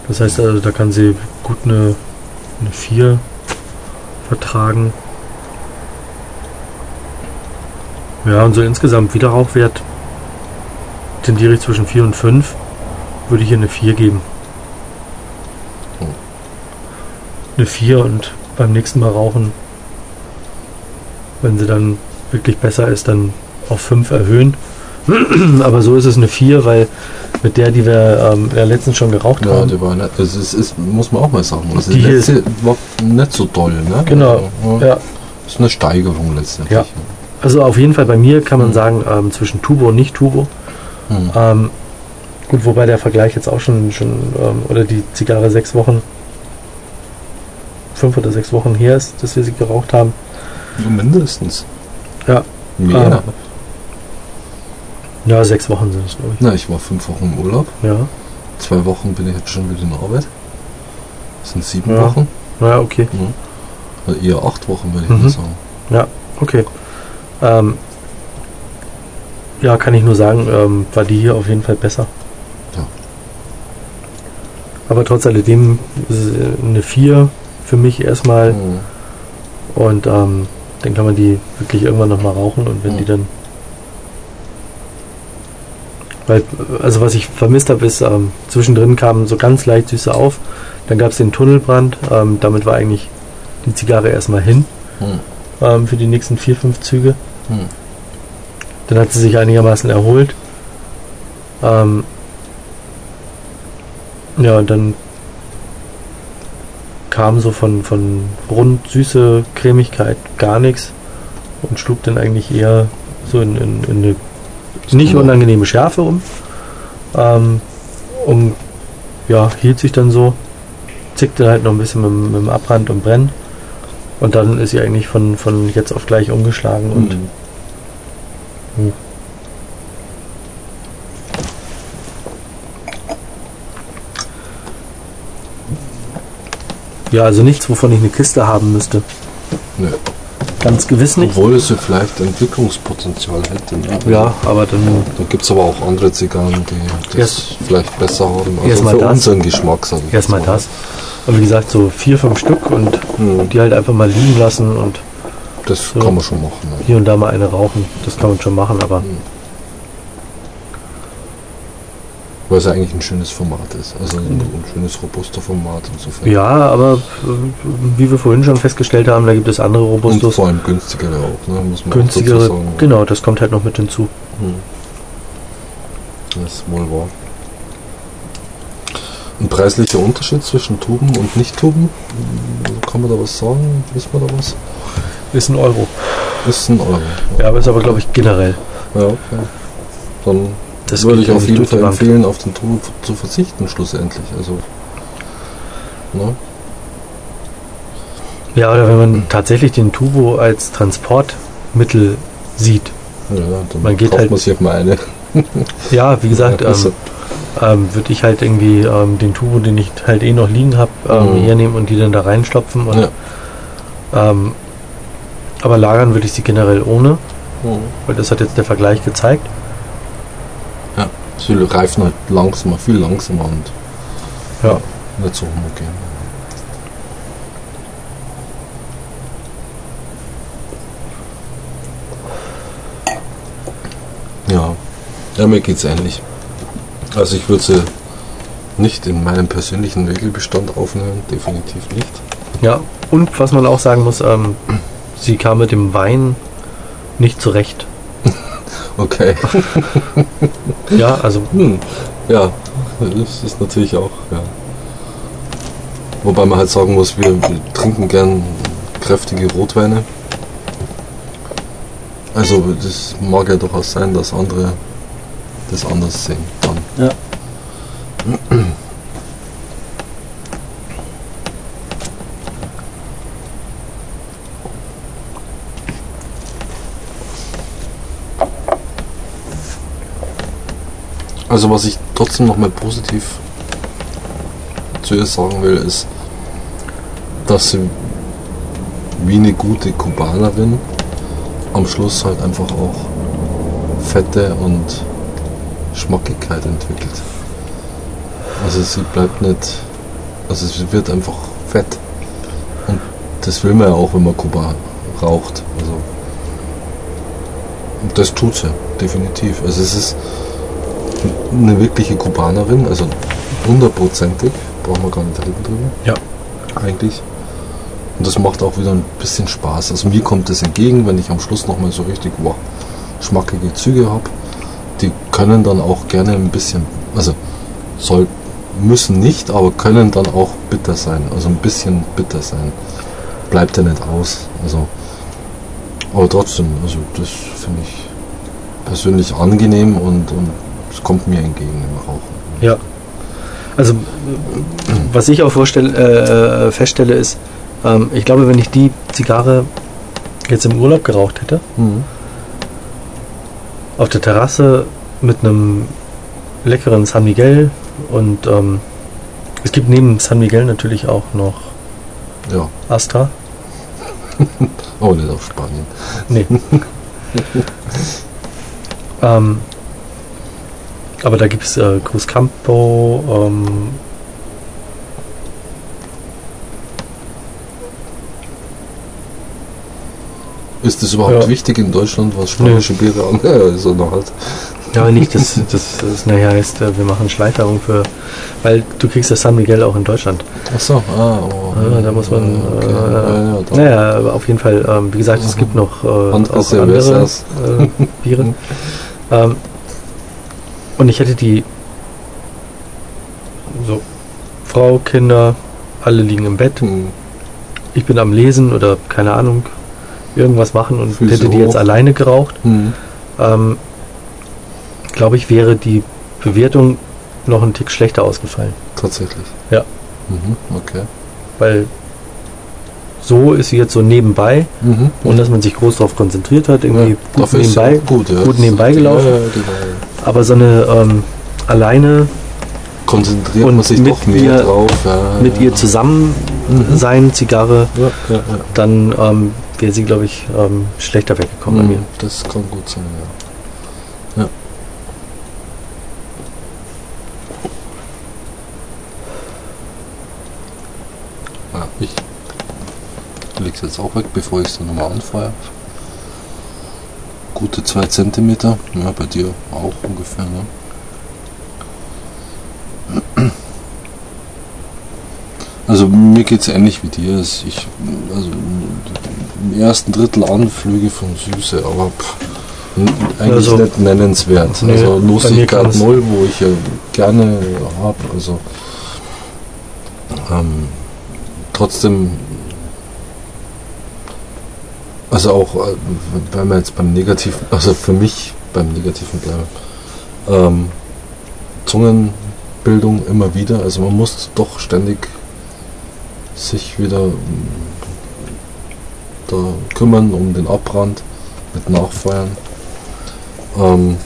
Speaker 1: Das heißt, also, da kann sie gut eine, eine 4 vertragen. Ja, und so insgesamt Wiederrauchwert tendiere ich zwischen 4 und 5. Würde ich ihr eine 4 geben. Eine 4 und beim nächsten Mal rauchen, wenn sie dann wirklich besser ist, dann auf 5 erhöhen. Aber so ist es eine 4, weil mit der, die wir ähm, ja letztens schon geraucht
Speaker 2: Ja,
Speaker 1: haben,
Speaker 2: die war. Das ist, ist, muss man auch mal sagen. Also
Speaker 1: Die hier
Speaker 2: letzte war nicht so toll, ne?
Speaker 1: Genau,
Speaker 2: Also,
Speaker 1: ja.
Speaker 2: Ist eine Steigerung letztendlich.
Speaker 1: Ja. Also auf jeden Fall bei mir kann man
Speaker 2: Mhm.
Speaker 1: sagen, ähm, zwischen Turbo und Nicht-Turbo.
Speaker 2: Hm.
Speaker 1: Ähm, gut, wobei der Vergleich jetzt auch schon, schon ähm, oder die Zigarre sechs Wochen, fünf oder sechs Wochen her ist, dass wir sie geraucht haben.
Speaker 2: Mindestens.
Speaker 1: Ja.
Speaker 2: Mehr.
Speaker 1: Ah. Ja, sechs Wochen sind es, glaube
Speaker 2: Na, ich war fünf Wochen im Urlaub.
Speaker 1: ich. Ja.
Speaker 2: Zwei Wochen bin ich jetzt schon wieder in Arbeit. Das sind sieben
Speaker 1: Ja.
Speaker 2: Wochen.
Speaker 1: Ja, okay.
Speaker 2: Mhm. Also eher acht Wochen, würde ich
Speaker 1: Mhm.
Speaker 2: mal sagen.
Speaker 1: Ja, okay. Ähm, ja, kann ich nur sagen, ähm, war die hier auf jeden Fall besser. Aber trotz alledem ist es äh, eine 4 für mich erstmal.
Speaker 2: Mhm.
Speaker 1: Und ähm, dann kann man die wirklich irgendwann nochmal rauchen und wenn
Speaker 2: Mhm.
Speaker 1: die dann. Weil, also was ich vermisst habe, ist, ähm, zwischendrin kamen so ganz leicht süße auf. Dann gab es den Tunnelbrand. Ähm, damit war eigentlich die Zigarre erstmal hin
Speaker 2: Mhm.
Speaker 1: ähm, für die nächsten vier, fünf Züge.
Speaker 2: Mhm.
Speaker 1: Dann hat sie sich einigermaßen erholt. Ähm, ja, und dann kam so von, von rund süße Cremigkeit gar nichts und schlug dann eigentlich eher so in, in, in eine nicht unangenehme Schärfe um. Ähm, und ja, hielt sich dann so, zickte halt noch ein bisschen mit, dem- mit dem Abrand und Brennen. Und dann ist sie eigentlich von, von jetzt auf gleich umgeschlagen und
Speaker 2: Mhm.
Speaker 1: Ja, also nichts, wovon ich eine Kiste haben müsste.
Speaker 2: Nö.
Speaker 1: Ganz gewiss nicht.
Speaker 2: Obwohl es ja vielleicht Entwicklungspotenzial hätte. Ne?
Speaker 1: Ja, aber dann
Speaker 2: Da gibt es aber auch andere Zigarren, die das
Speaker 1: Erst-
Speaker 2: vielleicht besser haben. Also
Speaker 1: erst mal
Speaker 2: für
Speaker 1: das.
Speaker 2: unseren Geschmack, sag ich
Speaker 1: erstmal das. Und wie gesagt, so vier, fünf Stück und
Speaker 2: Mhm.
Speaker 1: die halt einfach mal liegen lassen und
Speaker 2: Das
Speaker 1: So.
Speaker 2: kann man schon machen. Ne?
Speaker 1: hier und da mal eine rauchen. Das kann man schon machen, aber
Speaker 2: Weil es ja eigentlich ein schönes Format ist. Also ein, ein schönes robuster Format insofern.
Speaker 1: ja, aber äh, wie wir vorhin schon festgestellt haben, da gibt es andere
Speaker 2: Und
Speaker 1: Robustus,
Speaker 2: vor allem günstigere auch, ne? muss man
Speaker 1: günstigere.
Speaker 2: sagen.
Speaker 1: Genau, das kommt halt noch mit hinzu.
Speaker 2: Hm. Das ist wohl wahr. Ein preislicher Unterschied zwischen Tuben und Nicht-Tuben? Kann man da was sagen? Wissen wir da was?
Speaker 1: Ist ein Euro.
Speaker 2: Ist ein Euro.
Speaker 1: Ja, aber ist aber, glaube ich, generell.
Speaker 2: Ja, okay. Dann
Speaker 1: Das
Speaker 2: würde ich auf
Speaker 1: eigentlich
Speaker 2: jeden Fall empfehlen, auf den Tube zu verzichten, schlussendlich. Also, ne?
Speaker 1: Ja, oder wenn man tatsächlich den Tubo als Transportmittel sieht.
Speaker 2: Ja, dann
Speaker 1: Man geht halt-
Speaker 2: man sich mal eine.
Speaker 1: Ja, wie gesagt,
Speaker 2: Ja,
Speaker 1: ähm,
Speaker 2: also-
Speaker 1: ähm, würde ich halt irgendwie ähm, den Turbo, den ich halt eh noch liegen habe, ähm,
Speaker 2: Mhm.
Speaker 1: hernehmen und die dann da reinstopfen. Und,
Speaker 2: Ja.
Speaker 1: ähm, aber lagern würde ich sie generell ohne,
Speaker 2: Mhm.
Speaker 1: weil das hat jetzt der Vergleich gezeigt.
Speaker 2: Sie reifen halt langsamer, viel langsamer und
Speaker 1: Ja.
Speaker 2: nicht so homogen. Ja, ja mir geht's ähnlich. Also ich würde sie nicht in meinem persönlichen Regelbestand aufnehmen, definitiv nicht.
Speaker 1: Ja, und was man auch sagen muss, ähm, sie kam mit dem Wein nicht zurecht.
Speaker 2: Okay.
Speaker 1: Ja, also
Speaker 2: Hm. Ja, das ist natürlich auch, ja. Wobei man halt sagen muss, wir, trinken gern kräftige Rotweine. Also das mag ja durchaus sein, dass andere das anders sehen. Dann.
Speaker 1: Ja.
Speaker 2: Also was ich trotzdem nochmal positiv zu ihr sagen will, ist, dass sie wie eine gute Kubanerin am Schluss halt einfach auch Fette und Schmackigkeit entwickelt. Also sie bleibt nicht, also sie wird einfach fett. Und das will man ja auch, wenn man Kuba raucht. Also und das tut sie, definitiv. Also es ist eine wirkliche Kubanerin, also hundertprozentig, brauchen wir gar nicht reden drüber.
Speaker 1: Ja.
Speaker 2: Eigentlich. Und das macht auch wieder ein bisschen Spaß. Also mir kommt das entgegen, wenn ich am Schluss nochmal so richtig wow, schmackige Züge habe. Die können dann auch gerne ein bisschen, also soll, müssen nicht, aber können dann auch bitter sein. Also ein bisschen bitter sein. Bleibt ja nicht aus. Also, aber trotzdem, also das finde ich persönlich angenehm und, und es kommt mir entgegen im Rauchen.
Speaker 1: Ja. Also, was ich auch äh, feststelle, ist, ähm, ich glaube, wenn ich die Zigarre jetzt im Urlaub geraucht hätte,
Speaker 2: Mhm.
Speaker 1: auf der Terrasse mit einem leckeren San Miguel und ähm, es gibt neben San Miguel natürlich auch noch
Speaker 2: Ja,
Speaker 1: Astra.
Speaker 2: aber nicht auf Spanien.
Speaker 1: Nee. ähm, aber da gibt es äh, Cruz Campo, ähm,
Speaker 2: Ist das überhaupt
Speaker 1: Ja.
Speaker 2: wichtig in Deutschland, was spanische Biere an? Ja, ist noch halt.
Speaker 1: Ja, aber nicht, dass das, das nachher heißt, äh, wir machen Schleiferung für. Weil du kriegst das San Miguel auch in Deutschland.
Speaker 2: Achso, ah, oh.
Speaker 1: Ja, da muss man.
Speaker 2: Okay.
Speaker 1: Äh,
Speaker 2: ja, ja,
Speaker 1: naja, aber auf jeden Fall, ähm, wie gesagt, es gibt noch äh,
Speaker 2: Andere
Speaker 1: auch andere äh, Biere. ähm, und ich hätte die. So, Frau, Kinder, alle liegen im Bett.
Speaker 2: Hm.
Speaker 1: Ich bin am Lesen oder keine Ahnung, irgendwas machen und
Speaker 2: Füße
Speaker 1: hätte die jetzt
Speaker 2: hoch.
Speaker 1: alleine geraucht.
Speaker 2: Hm.
Speaker 1: Ähm, Glaube ich, wäre die Bewertung noch ein Tick schlechter ausgefallen.
Speaker 2: Tatsächlich.
Speaker 1: Ja.
Speaker 2: Mhm, okay.
Speaker 1: Weil so ist sie jetzt so nebenbei,
Speaker 2: Mhm.
Speaker 1: ohne dass man sich groß darauf konzentriert hat, irgendwie
Speaker 2: ja,
Speaker 1: gut nebenbei,
Speaker 2: gut, ja.
Speaker 1: gut nebenbei gelaufen.
Speaker 2: Ja, genau.
Speaker 1: aber so eine ähm, alleine
Speaker 2: Konzentriert
Speaker 1: Und
Speaker 2: man sich
Speaker 1: mit
Speaker 2: doch mehr
Speaker 1: ihr-
Speaker 2: drauf.
Speaker 1: Mit ihr zusammen
Speaker 2: Mhm.
Speaker 1: sein, Zigarre, dann ähm, wäre sie, glaube ich, ähm, schlechter weggekommen bei mir.
Speaker 2: Mhm, Das kann gut sein. Ja. Ja, ich es jetzt auch weg, bevor ich es dann nochmal anfeuere. Gute zwei Zentimeter, ja, bei dir auch ungefähr, ne? Also mir geht es ähnlich wie dir. Ich, also im ersten Drittel Anflüge von Süße, aber pff, eigentlich
Speaker 1: Also-
Speaker 2: nicht nennenswert.
Speaker 1: Nee,
Speaker 2: also Lustigkeit null, wo ich ja gerne habe. Also ähm, trotzdem, also auch, äh, wenn wir jetzt beim Negativen, also für mich beim Negativen bleiben, ähm, Zungenbildung immer wieder, also man muss doch ständig sich wieder ähm, da kümmern um den Abbrand mit Nachfeuern. Ähm,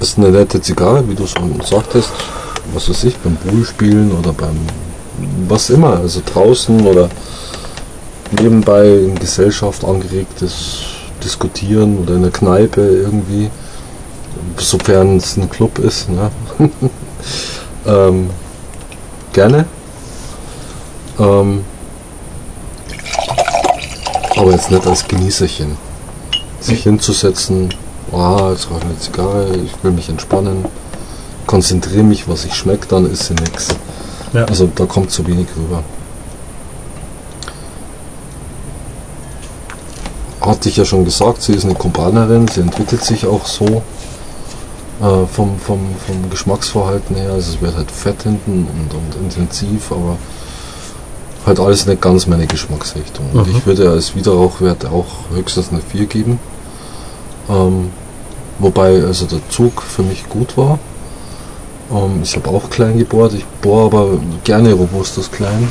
Speaker 2: ist eine nette Zigarre, wie du schon sagtest, was weiß ich, beim Pool spielen oder beim was immer, also draußen oder nebenbei in Gesellschaft angeregtes Diskutieren oder in der Kneipe irgendwie, sofern es ein Club ist, ne? ähm, gerne. Ähm, aber jetzt nicht als Genießerchen. Sich hinzusetzen, ah, jetzt rauche ich eine Zigarre, ich will mich entspannen, konzentriere mich, was ich schmeckt, dann ist sie nix.
Speaker 1: Ja.
Speaker 2: Also da kommt zu wenig rüber. Hatte ich ja schon gesagt, sie ist eine Kumpanerin, sie entwickelt sich auch so äh, vom, vom, vom Geschmacksverhalten her. Also es wird halt fett hinten und, und intensiv, aber halt alles nicht ganz meine Geschmacksrichtung. Und
Speaker 1: Mhm.
Speaker 2: ich würde als Wiederrauchwert auch höchstens eine 4 geben. Ähm, wobei also der Zug für mich gut war. Ähm, ich habe auch klein gebohrt, ich bohre aber gerne robustes Klein.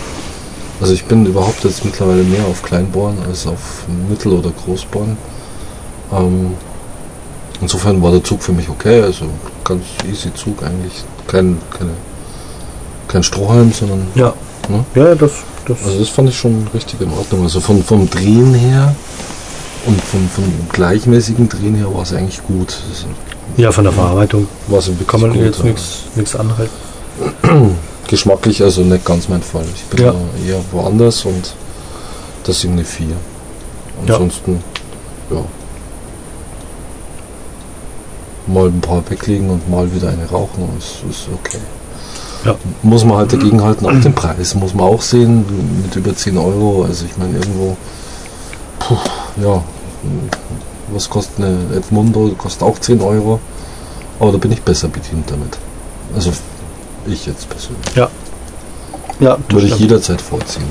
Speaker 2: Also ich bin überhaupt jetzt mittlerweile mehr auf Kleinbohren als auf Mittel- oder Großbohren. Ähm, insofern war der Zug für mich okay, also ganz easy Zug eigentlich. Kein, keine, kein Strohhalm, sondern
Speaker 1: Ja.
Speaker 2: Ne?
Speaker 1: Ja, das, das
Speaker 2: also das fand ich schon richtig in Ordnung. Also von, vom Drehen her und vom, vom gleichmäßigen Drehen her war es eigentlich gut. Also
Speaker 1: ja, von der Verarbeitung
Speaker 2: wirklich
Speaker 1: kann man
Speaker 2: gut,
Speaker 1: jetzt
Speaker 2: ja.
Speaker 1: nichts anhalten.
Speaker 2: Geschmacklich also nicht ganz mein Fall. Ich bin
Speaker 1: Ja.
Speaker 2: eher woanders und deswegen eine 4.
Speaker 1: Ja.
Speaker 2: Ansonsten, ja. Mal ein paar weglegen und mal wieder eine rauchen, ist, ist okay.
Speaker 1: Ja.
Speaker 2: Muss man halt dagegen halten, auch den Preis muss man auch sehen, mit über 10 Euro. Also ich meine irgendwo, puh, ja, was kostet eine Edmundo? Kostet auch 10 Euro. Aber da bin ich besser bedient damit. Also ich jetzt persönlich.
Speaker 1: Ja, das
Speaker 2: Würde ich jederzeit vorziehen.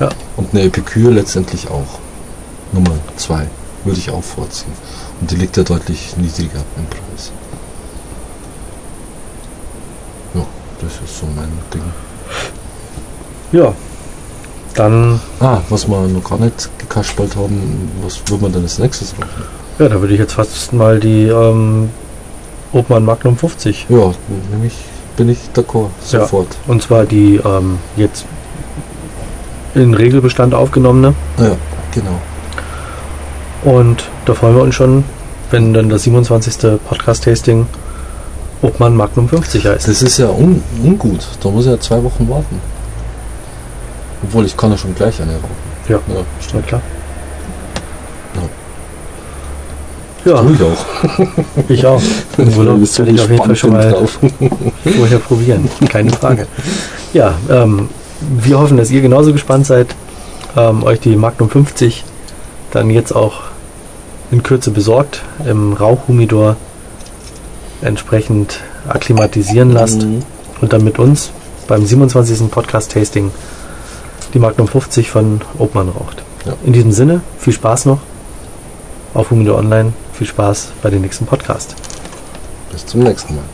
Speaker 1: Ja.
Speaker 2: Und eine Epikür letztendlich auch. Nummer 2 würde ich auch vorziehen. Und die liegt ja deutlich niedriger im Preis. Ja, das ist so mein Ding.
Speaker 1: Ja. Dann,
Speaker 2: Ah, was wir noch gar nicht gekaspert haben, was würde man denn als nächstes machen?
Speaker 1: Ja, da würde ich jetzt fast mal die ähm, Obmann Magnum 50.
Speaker 2: Ja, nämlich bin ich d'accord,
Speaker 1: Ja.
Speaker 2: sofort.
Speaker 1: Und zwar die ähm, jetzt in Regelbestand aufgenommene.
Speaker 2: Ja, genau.
Speaker 1: Und da freuen wir uns schon, wenn dann das 27. Podcast-Tasting Obmann Magnum 50 heißt.
Speaker 2: Das ist ja un ungut. Da muss ich ja zwei Wochen warten. Obwohl, ich kann ja schon gleich eine rauchen.
Speaker 1: Ja.
Speaker 2: Ja, stimmt.
Speaker 1: klar.
Speaker 2: Ja. Ich auch.
Speaker 1: ich auch. Im Urlaub werde ich auf jeden Fall schon mal
Speaker 2: drauf.
Speaker 1: vorher probieren. Keine Frage. Ja, ähm, wir hoffen, dass ihr genauso gespannt seid, ähm, euch die Magnum 50 dann jetzt auch in Kürze besorgt, im Rauchhumidor entsprechend akklimatisieren lasst
Speaker 2: Mhm.
Speaker 1: und dann mit uns beim 27. Podcast-Tasting die Magnum 50 von Obmann raucht.
Speaker 2: Ja.
Speaker 1: In diesem Sinne, viel Spaß noch auf Humidor Online, viel Spaß bei dem nächsten Podcast.
Speaker 2: Bis zum nächsten Mal.